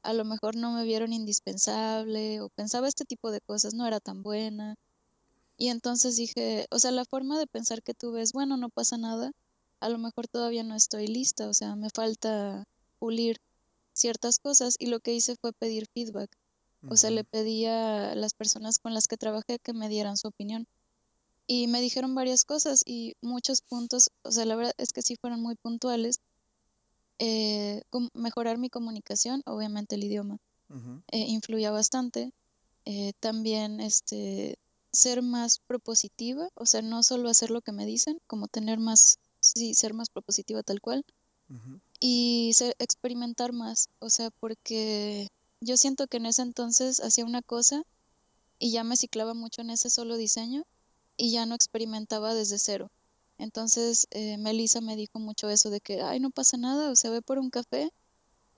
a lo mejor no me vieron indispensable o pensaba este tipo de cosas no era tan buena. Y entonces dije, o sea, la forma de pensar que tuve es, bueno, no pasa nada, a lo mejor todavía no estoy lista, o sea, me falta pulir ciertas cosas y lo que hice fue pedir feedback. O sea, le pedí a las personas con las que trabajé que me dieran su opinión. Y me dijeron varias cosas y muchos puntos, o sea, la verdad es que sí fueron muy puntuales. eh, mejorar mi comunicación, obviamente el idioma, eh, influía bastante. Eh, también este, ser más propositiva, o sea, no solo hacer lo que me dicen, como tener más, sí, ser más propositiva tal cual. Y experimentar más, o sea, porque yo siento que en ese entonces hacía una cosa y ya me ciclaba mucho en ese solo diseño y ya no experimentaba desde cero. Entonces, eh, Melissa me dijo mucho eso de que, ay, no pasa nada, o sea, ve por un café,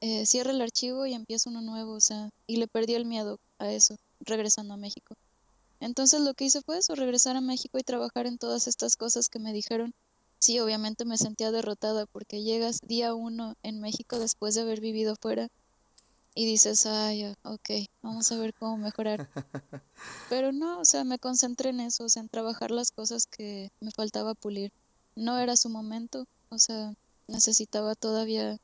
eh, cierra el archivo y empieza uno nuevo, o sea, y le perdí el miedo a eso, regresando a México. Entonces lo que hice fue eso, regresar a México y trabajar en todas estas cosas que me dijeron. Sí, obviamente me sentía derrotada porque llegas día uno en México después de haber vivido fuera y dices, ay, ok, vamos a ver cómo mejorar. Pero no, o sea, me concentré en eso, o sea, en trabajar las cosas que me faltaba pulir. No era su momento, o sea, necesitaba todavía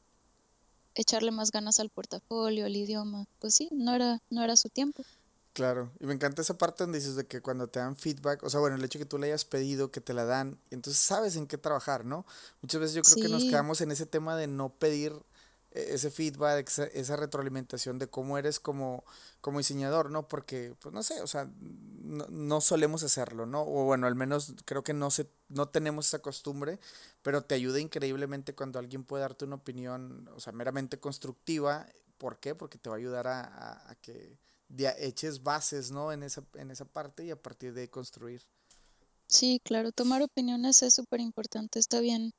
echarle más ganas al portafolio, al idioma. Pues sí, no era, no era su tiempo. Claro, y me encanta esa parte donde dices de que cuando te dan feedback, o sea, bueno, el hecho que tú le hayas pedido, que te la dan, entonces sabes en qué trabajar, ¿no? Muchas veces yo creo que nos quedamos en ese tema de no pedir ese feedback, esa, retroalimentación de cómo eres como, como diseñador, ¿no? Porque, pues no sé, o sea, no, solemos hacerlo, ¿no? O bueno, al menos creo que no, se, no tenemos esa costumbre, pero te ayuda increíblemente cuando alguien puede darte una opinión, o sea, meramente constructiva. ¿Por qué? Porque te va a ayudar a, que eches bases, ¿no? En esa, en esa parte y a partir de construir. Sí, claro, tomar opiniones es súper importante, está bien,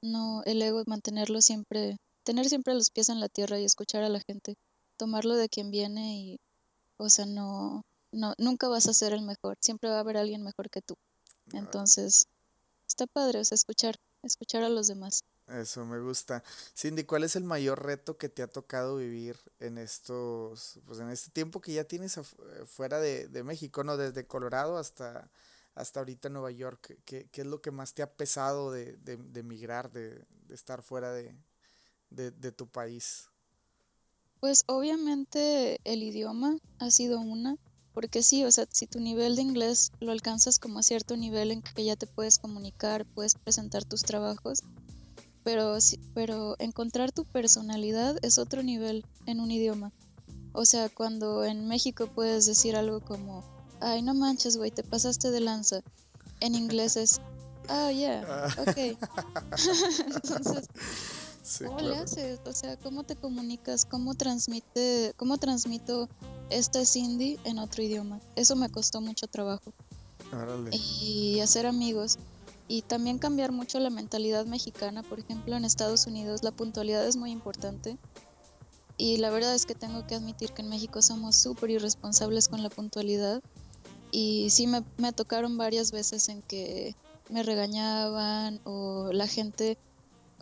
no, el ego, mantenerlo siempre tener siempre los pies en la tierra y escuchar a la gente, tomarlo de quien viene y, o sea, no, no, nunca vas a ser el mejor, siempre va a haber alguien mejor que tú. Entonces, está padre, o sea, escuchar, escuchar a los demás. Eso me gusta. Cindy, ¿cuál es el mayor reto que te ha tocado vivir en estos, pues en este tiempo que ya tienes fuera de, México, ¿no? Desde Colorado hasta, hasta ahorita Nueva York. ¿Qué, ¿Qué, es lo que más te ha pesado de, de, de migrar, de, de estar fuera de, de, tu país? Pues obviamente el idioma ha sido una, porque sí, o sea, si tu nivel de inglés lo alcanzas como a cierto nivel en que ya te puedes comunicar, puedes presentar tus trabajos, pero, pero encontrar tu personalidad es otro nivel en un idioma. O sea, cuando en México puedes decir algo como, ay, no manches, güey, te pasaste de lanza. En inglés es, oh, yeah, ok. Entonces, ¿Cómo le haces? O sea, ¿cómo te comunicas? ¿Cómo transmite, cómo transmito este Cindy en otro idioma? Eso me costó mucho trabajo. Y hacer amigos. Y también cambiar mucho la mentalidad mexicana. Por ejemplo, en Estados Unidos la puntualidad es muy importante. Y la verdad es que tengo que admitir que en México somos súper irresponsables con la puntualidad. Y sí me, me tocaron varias veces en que me regañaban o la gente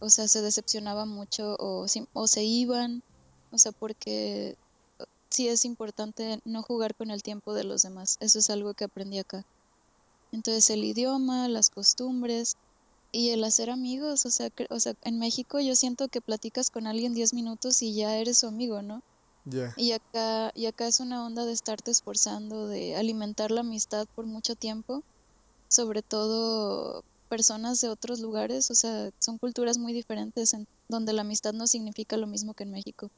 o sea, se decepcionaba mucho o, o se iban, o sea, porque sí es importante no jugar con el tiempo de los demás, eso es algo que aprendí acá. Entonces el idioma, las costumbres y el hacer amigos, o sea, o sea, en México yo siento que platicas con alguien 10 minutos y ya eres su amigo, ¿no? Y acá y acá es una onda de estarte esforzando, de alimentar la amistad por mucho tiempo, sobre todo personas de otros lugares, o sea, son culturas muy diferentes en donde la amistad no significa lo mismo que en México.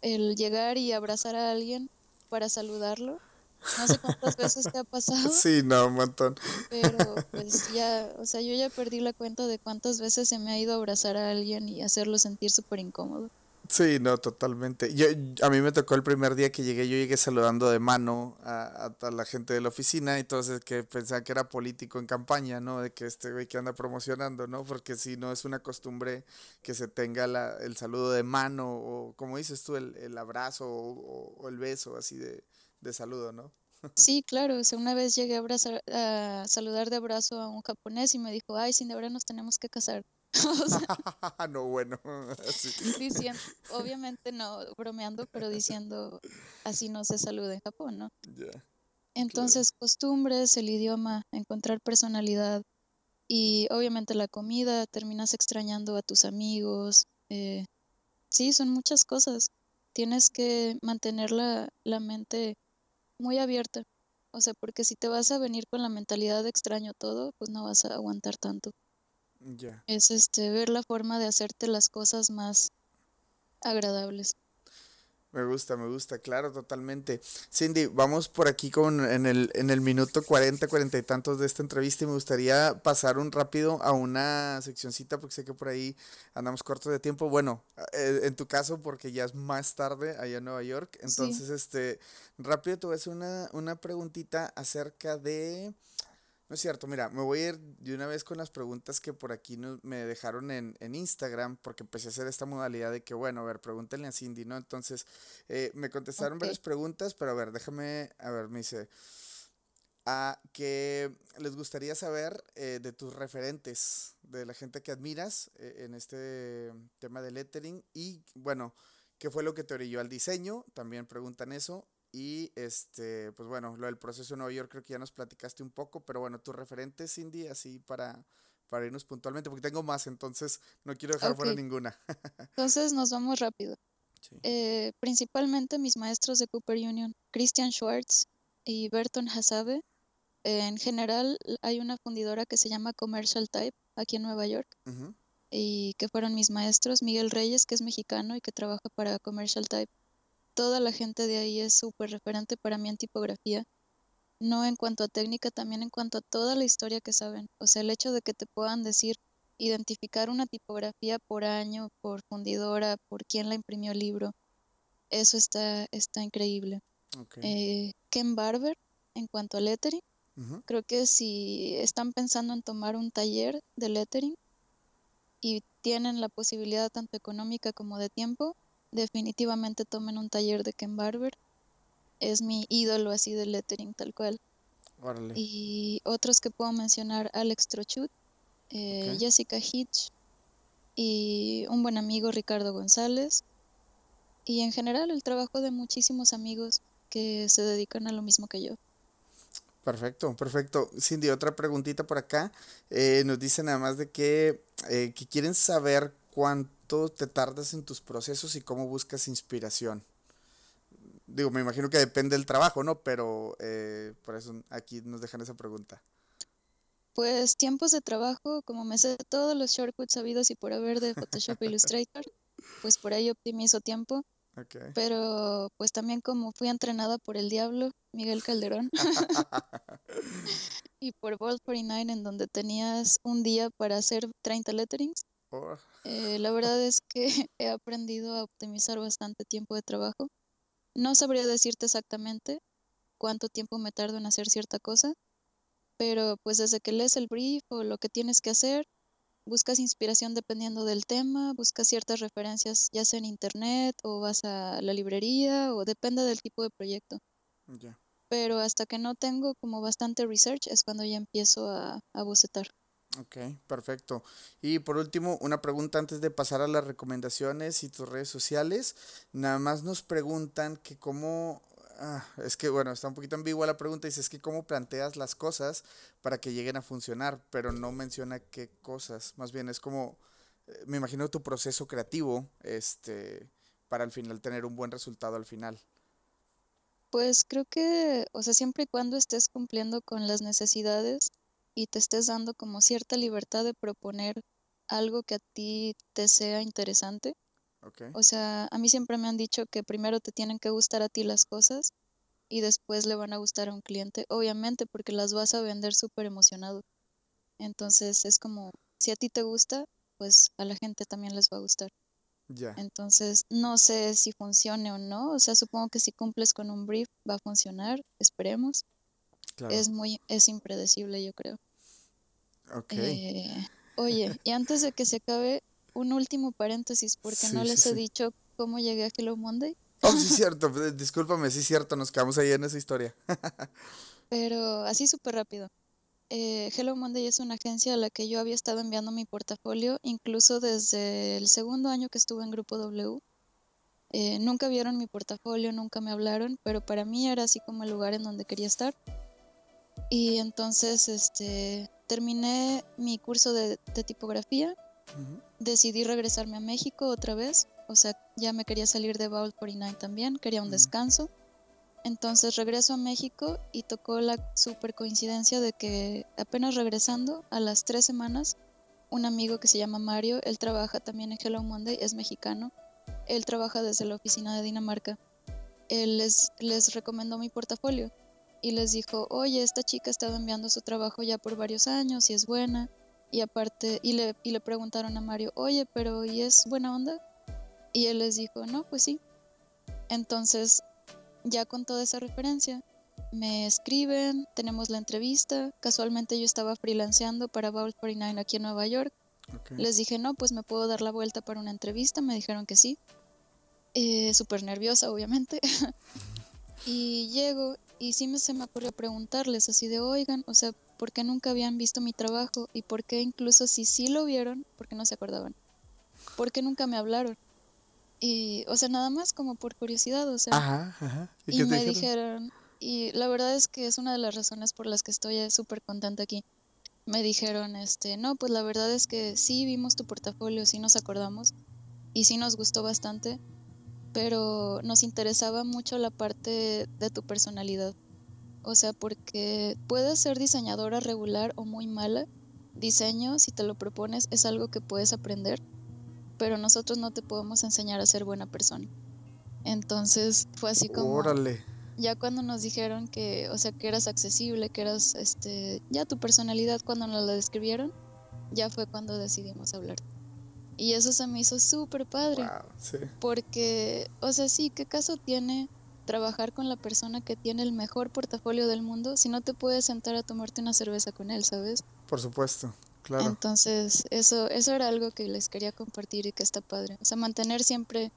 El llegar y abrazar a alguien para saludarlo, no sé cuántas veces te ha pasado. Sí, no, un montón. Pero pues ya, o sea, yo ya perdí la cuenta de cuántas veces se me ha ido a abrazar a alguien y hacerlo sentir súper incómodo. Sí, no, totalmente. Yo, a mí me tocó el primer día que llegué, yo llegué saludando de mano a, a, la gente de la oficina, entonces que pensaba que era político en campaña, ¿no? De que este güey que anda promocionando, ¿no? Porque si no es una costumbre que se tenga la, el saludo de mano o, como dices tú, el, el abrazo o, o, el beso así de, de saludo, ¿no? Sí, claro, o sea, una vez llegué a, abrazar, a saludar de abrazo a un japonés y me dijo, ay, sin de verdad nos tenemos que casar. no, bueno. Diciendo, obviamente no bromeando, pero diciendo así no se saluda en Japón, ¿no? Entonces, costumbres, el idioma, encontrar personalidad y obviamente la comida, terminas extrañando a tus amigos. Eh, sí, son muchas cosas. Tienes que mantener la, la mente muy abierta. O sea, porque si te vas a venir con la mentalidad de extraño todo, pues no vas a aguantar tanto. Es este ver la forma de hacerte las cosas más agradables. Me gusta, me gusta, claro, totalmente. Cindy, vamos por aquí con en el, en el minuto 40, 40 y tantos de esta entrevista y me gustaría pasar un rápido a una seccioncita porque sé que por ahí andamos cortos de tiempo. Bueno, eh, en tu caso porque ya es más tarde allá en Nueva York. Entonces, este, rápido te voy a hacer una, una preguntita acerca de no es cierto, mira, me voy a ir de una vez con las preguntas que por aquí me dejaron en, Instagram, porque empecé a hacer esta modalidad de que, bueno, a ver, pregúntenle a Cindy, ¿no? Entonces, eh, me contestaron varias preguntas, pero a ver, déjame, a ver, me dice, a que les gustaría saber eh, de tus referentes, de la gente que admiras eh, en este tema de lettering y, bueno, ¿qué fue lo que te orilló al diseño? También preguntan eso. Y este, pues bueno, lo del proceso de Nueva York creo que ya nos platicaste un poco, pero bueno, tu referente, Cindy, así para, para irnos puntualmente, porque tengo más, entonces no quiero dejar fuera ninguna. entonces nos vamos rápido. Eh, principalmente mis maestros de Cooper Union, Christian Schwartz y Berton Hasabe. en general hay una fundidora que se llama Commercial Type aquí en Nueva York y que fueron mis maestros, Miguel Reyes, que es mexicano y que trabaja para Commercial Type toda la gente de ahí es súper referente para mí en tipografía, no en cuanto a técnica, también en cuanto a toda la historia que saben. O sea, el hecho de que te puedan decir, identificar una tipografía por año, por fundidora, por quién la imprimió el libro, eso está, está increíble. Eh, Ken Barber, en cuanto a lettering, creo que si están pensando en tomar un taller de lettering y tienen la posibilidad tanto económica como de tiempo, definitivamente tomen un taller de Ken Barber. Es mi ídolo así de lettering tal cual. Y otros que puedo mencionar, Alex Trochut, eh, Jessica Hitch y un buen amigo Ricardo González. Y en general el trabajo de muchísimos amigos que se dedican a lo mismo que yo. Perfecto, perfecto. Cindy, otra preguntita por acá. Eh, nos dicen además de que, eh, que quieren saber cuánto te tardas en tus procesos y cómo buscas inspiración. Digo, me imagino que depende del trabajo, ¿no? Pero eh, por eso aquí nos dejan esa pregunta. Pues tiempos de trabajo, como me sé todos los shortcuts sabidos y por haber de Photoshop e Illustrator, pues por ahí optimizo tiempo. Pero pues también como fui entrenada por el diablo, Miguel Calderón, y por Vault 49 en donde tenías un día para hacer 30 letterings, eh, la verdad es que he aprendido a optimizar bastante tiempo de trabajo. No sabría decirte exactamente cuánto tiempo me tardo en hacer cierta cosa, pero pues desde que lees el brief o lo que tienes que hacer, buscas inspiración dependiendo del tema, buscas ciertas referencias ya sea en internet o vas a la librería o depende del tipo de proyecto. Pero hasta que no tengo como bastante research es cuando ya empiezo a, a bocetar. Ok, perfecto. Y por último, una pregunta antes de pasar a las recomendaciones y tus redes sociales. Nada más nos preguntan que cómo, ah, es que bueno, está un poquito ambigua la pregunta, dice, es que cómo planteas las cosas para que lleguen a funcionar, pero no menciona qué cosas. Más bien es como, eh, me imagino tu proceso creativo, este, para al final tener un buen resultado al final. Pues creo que, o sea, siempre y cuando estés cumpliendo con las necesidades y te estés dando como cierta libertad de proponer algo que a ti te sea interesante. O sea, a mí siempre me han dicho que primero te tienen que gustar a ti las cosas y después le van a gustar a un cliente, obviamente porque las vas a vender súper emocionado. Entonces es como, si a ti te gusta, pues a la gente también les va a gustar. Ya. Entonces, no sé si funcione o no. O sea, supongo que si cumples con un brief va a funcionar, esperemos. Es muy, es impredecible, yo creo. Ok. Eh, oye, y antes de que se acabe, un último paréntesis, porque no les he dicho cómo llegué a Hello Monday. Oh, sí, cierto, discúlpame, sí, cierto, nos quedamos ahí en esa historia. Pero así súper rápido. Eh, Hello Monday es una agencia a la que yo había estado enviando mi portafolio, incluso desde el segundo año que estuve en Grupo W. Eh, nunca vieron mi portafolio, nunca me hablaron, pero para mí era así como el lugar en donde quería estar. Y entonces este, terminé mi curso de, tipografía, decidí regresarme a México otra vez, o sea, ya me quería salir de Vault 49 también, quería un descanso. Entonces regreso a México y tocó la super coincidencia de que apenas regresando, a las tres semanas, un amigo que se llama Mario, él trabaja también en Hello Monday, es mexicano, él trabaja desde la oficina de Dinamarca. Él les, les recomendó mi portafolio y les dijo, oye, esta chica ha estado enviando su trabajo ya por varios años y es buena. Y aparte, y le, y le preguntaron a Mario, oye, pero ¿y es buena onda? Y él les dijo, no, pues sí. Entonces, ya con toda esa referencia, me escriben, tenemos la entrevista. Casualmente yo estaba freelanceando para Vault 49 aquí en Nueva York. Les dije, no, pues me puedo dar la vuelta para una entrevista. Me dijeron que sí. Eh, Súper nerviosa, obviamente. y llego y sí me, se me ocurrió preguntarles así de, oigan, o sea, ¿por qué nunca habían visto mi trabajo? Y por qué incluso si sí lo vieron, ¿por qué no se acordaban? ¿Por qué nunca me hablaron? Y, o sea, nada más como por curiosidad, o sea. Ajá, ajá. ¿Y, me dijeron? y la verdad es que es una de las razones por las que estoy súper contenta aquí. Me dijeron, este, no, pues la verdad es que sí vimos tu portafolio, sí nos acordamos y sí nos gustó bastante, pero nos interesaba mucho la parte de tu personalidad. O sea, porque puedes ser diseñadora regular o muy mala. Diseño, si te lo propones, es algo que puedes aprender, pero nosotros no te podemos enseñar a ser buena persona. Entonces fue así como... Órale. Ya cuando nos dijeron que, o sea, que eras accesible, que eras, este, ya tu personalidad cuando nos la describieron, ya fue cuando decidimos hablar. Y eso se me hizo súper padre. Porque, o sea, sí, ¿qué caso tiene trabajar con la persona que tiene el mejor portafolio del mundo si no te puedes sentar a tomarte una cerveza con él, ¿sabes? Por supuesto, claro. Entonces, eso, eso era algo que les quería compartir y que está padre. O sea, mantener siempre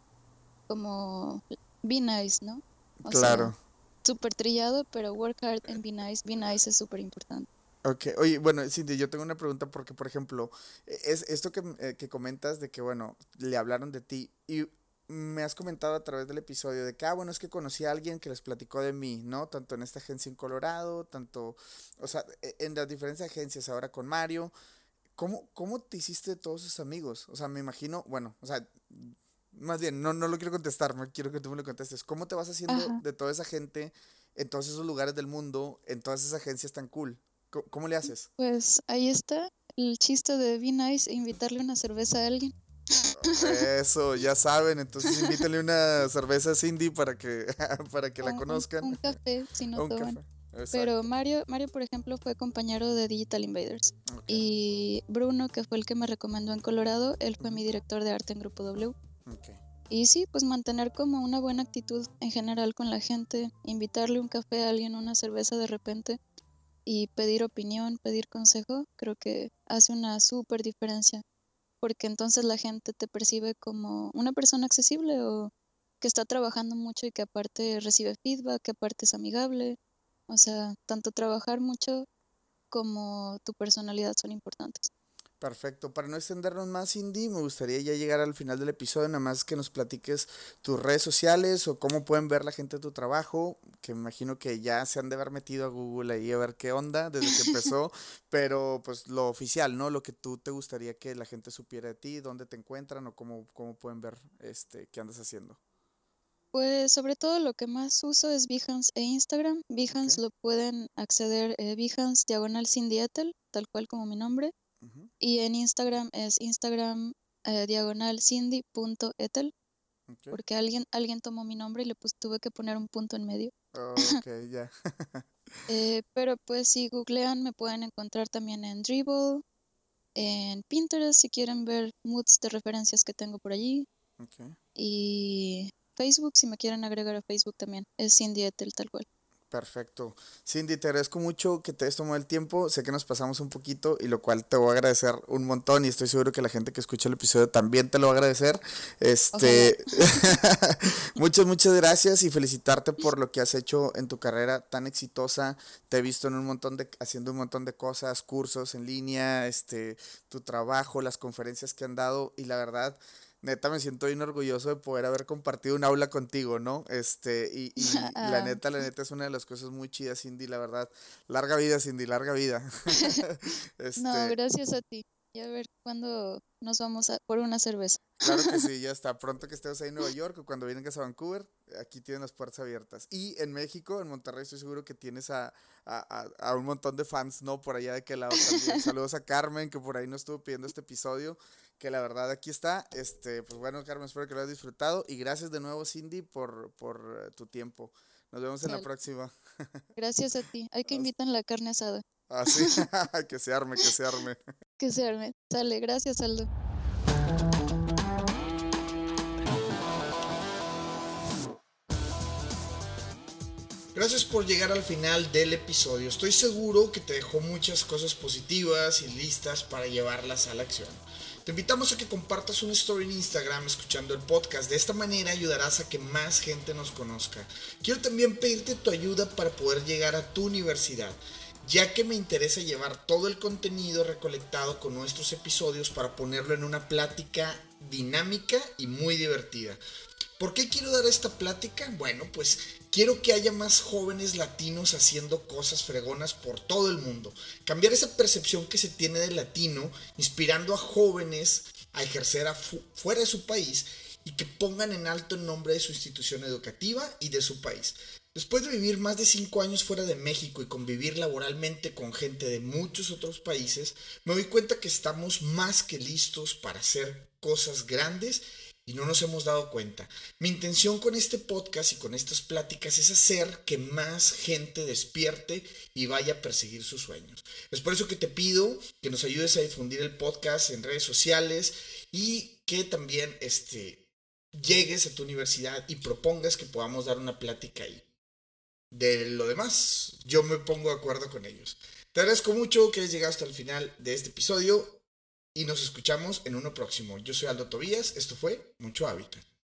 como be nice, ¿no? claro. Súper trillado, pero work hard and be nice. Be nice es súper importante. Ok, oye, bueno, Cindy, yo tengo una pregunta porque, por ejemplo, es esto que, eh, que, comentas de que, bueno, le hablaron de ti y me has comentado a través del episodio de que, ah, bueno, es que conocí a alguien que les platicó de mí, ¿no? Tanto en esta agencia en Colorado, tanto, o sea, e, en las diferentes agencias, ahora con Mario. ¿Cómo, cómo te hiciste todos esos amigos? O sea, me imagino, bueno, o sea, más bien, no, no lo quiero contestar, me quiero que tú me lo contestes. ¿Cómo te vas haciendo de toda esa gente en todos esos lugares del mundo, en todas esas agencias tan cool? ¿Cómo, le haces? Pues ahí está el chiste de Be Nice, invitarle una cerveza a alguien. Eso, ya saben, entonces invítenle una cerveza a Cindy para que, para que la conozcan. Un, café, si no toman. Pero Mario, Mario, por ejemplo, fue compañero de Digital Invaders. Y Bruno, que fue el que me recomendó en Colorado, él fue mi director de arte en Grupo W. Y sí, pues mantener como una buena actitud en general con la gente, invitarle un café a alguien, una cerveza de repente, y pedir opinión, pedir consejo, creo que hace una súper diferencia, porque entonces la gente te percibe como una persona accesible o que está trabajando mucho y que aparte recibe feedback, que aparte es amigable. O sea, tanto trabajar mucho como tu personalidad son importantes. Perfecto. Para no extendernos más, Cindy, me gustaría ya llegar al final del episodio, nada más que nos platiques tus redes sociales o cómo pueden ver la gente tu trabajo, que me imagino que ya se han de haber metido a Google ahí a ver qué onda desde que empezó, pero pues lo oficial, ¿no? Lo que tú te gustaría que la gente supiera de ti, dónde te encuentran o cómo, cómo pueden ver este qué andas haciendo. Pues sobre todo lo que más uso es Behance e Instagram. Behance lo pueden acceder, eh, Behance diagonal Cindy Ethel, tal cual como mi nombre. Y en Instagram es Instagram eh, diagonal cindy.etel. Porque alguien, alguien tomó mi nombre y le tuve que poner un punto en medio. ok, ya. Eh, pero pues si googlean me pueden encontrar también en Dribble, en Pinterest si quieren ver moods de referencias que tengo por allí. Y Facebook si me quieren agregar a Facebook también. Es Cindy Etel tal cual. Perfecto. Cindy, te agradezco mucho que te hayas tomado el tiempo. Sé que nos pasamos un poquito y lo cual te voy a agradecer un montón y estoy seguro que la gente que escucha el episodio también te lo va a agradecer. Este, muchas, muchas gracias y felicitarte por lo que has hecho en tu carrera tan exitosa. Te he visto en un montón de, haciendo un montón de cosas, cursos en línea, este, tu trabajo, las conferencias que han dado y la verdad neta me siento bien orgulloso de poder haber compartido un aula contigo, ¿no? Este, y, y la neta, la neta es una de las cosas muy chidas, Cindy, la verdad. Larga vida, Cindy, larga vida. este, no, gracias a ti. Y a ver cuándo nos vamos a por una cerveza. Claro que sí, ya está. Pronto que estemos ahí en Nueva York o cuando vengas a Vancouver, aquí tienen las puertas abiertas. Y en México, en Monterrey, estoy seguro que tienes a, a, a un montón de fans, ¿no? Por allá de qué lado también. Saludos a Carmen, que por ahí nos estuvo pidiendo este episodio, que la verdad aquí está. Este, pues bueno, Carmen, espero que lo hayas disfrutado. Y gracias de nuevo, Cindy, por, por tu tiempo. Nos vemos en la próxima. Gracias a ti. Hay que invitar la carne asada. Ah, sí. que se arme, que se arme. Que se arme. Sale, gracias, Aldo. Gracias por llegar al final del episodio. Estoy seguro que te dejó muchas cosas positivas y listas para llevarlas a la acción. Te invitamos a que compartas una story en Instagram escuchando el podcast. De esta manera ayudarás a que más gente nos conozca. Quiero también pedirte tu ayuda para poder llegar a tu universidad ya que me interesa llevar todo el contenido recolectado con nuestros episodios para ponerlo en una plática dinámica y muy divertida. ¿Por qué quiero dar esta plática? Bueno, pues quiero que haya más jóvenes latinos haciendo cosas fregonas por todo el mundo. Cambiar esa percepción que se tiene del latino, inspirando a jóvenes a ejercer fuera de su país y que pongan en alto el nombre de su institución educativa y de su país. Después de vivir más de cinco años fuera de México y convivir laboralmente con gente de muchos otros países, me doy cuenta que estamos más que listos para hacer cosas grandes y no nos hemos dado cuenta. Mi intención con este podcast y con estas pláticas es hacer que más gente despierte y vaya a perseguir sus sueños. Es por eso que te pido que nos ayudes a difundir el podcast en redes sociales y que también este, llegues a tu universidad y propongas que podamos dar una plática ahí. De lo demás, yo me pongo de acuerdo con ellos. Te agradezco mucho que hayas llegado hasta el final de este episodio y nos escuchamos en uno próximo. Yo soy Aldo Tobías, esto fue Mucho Hábitat.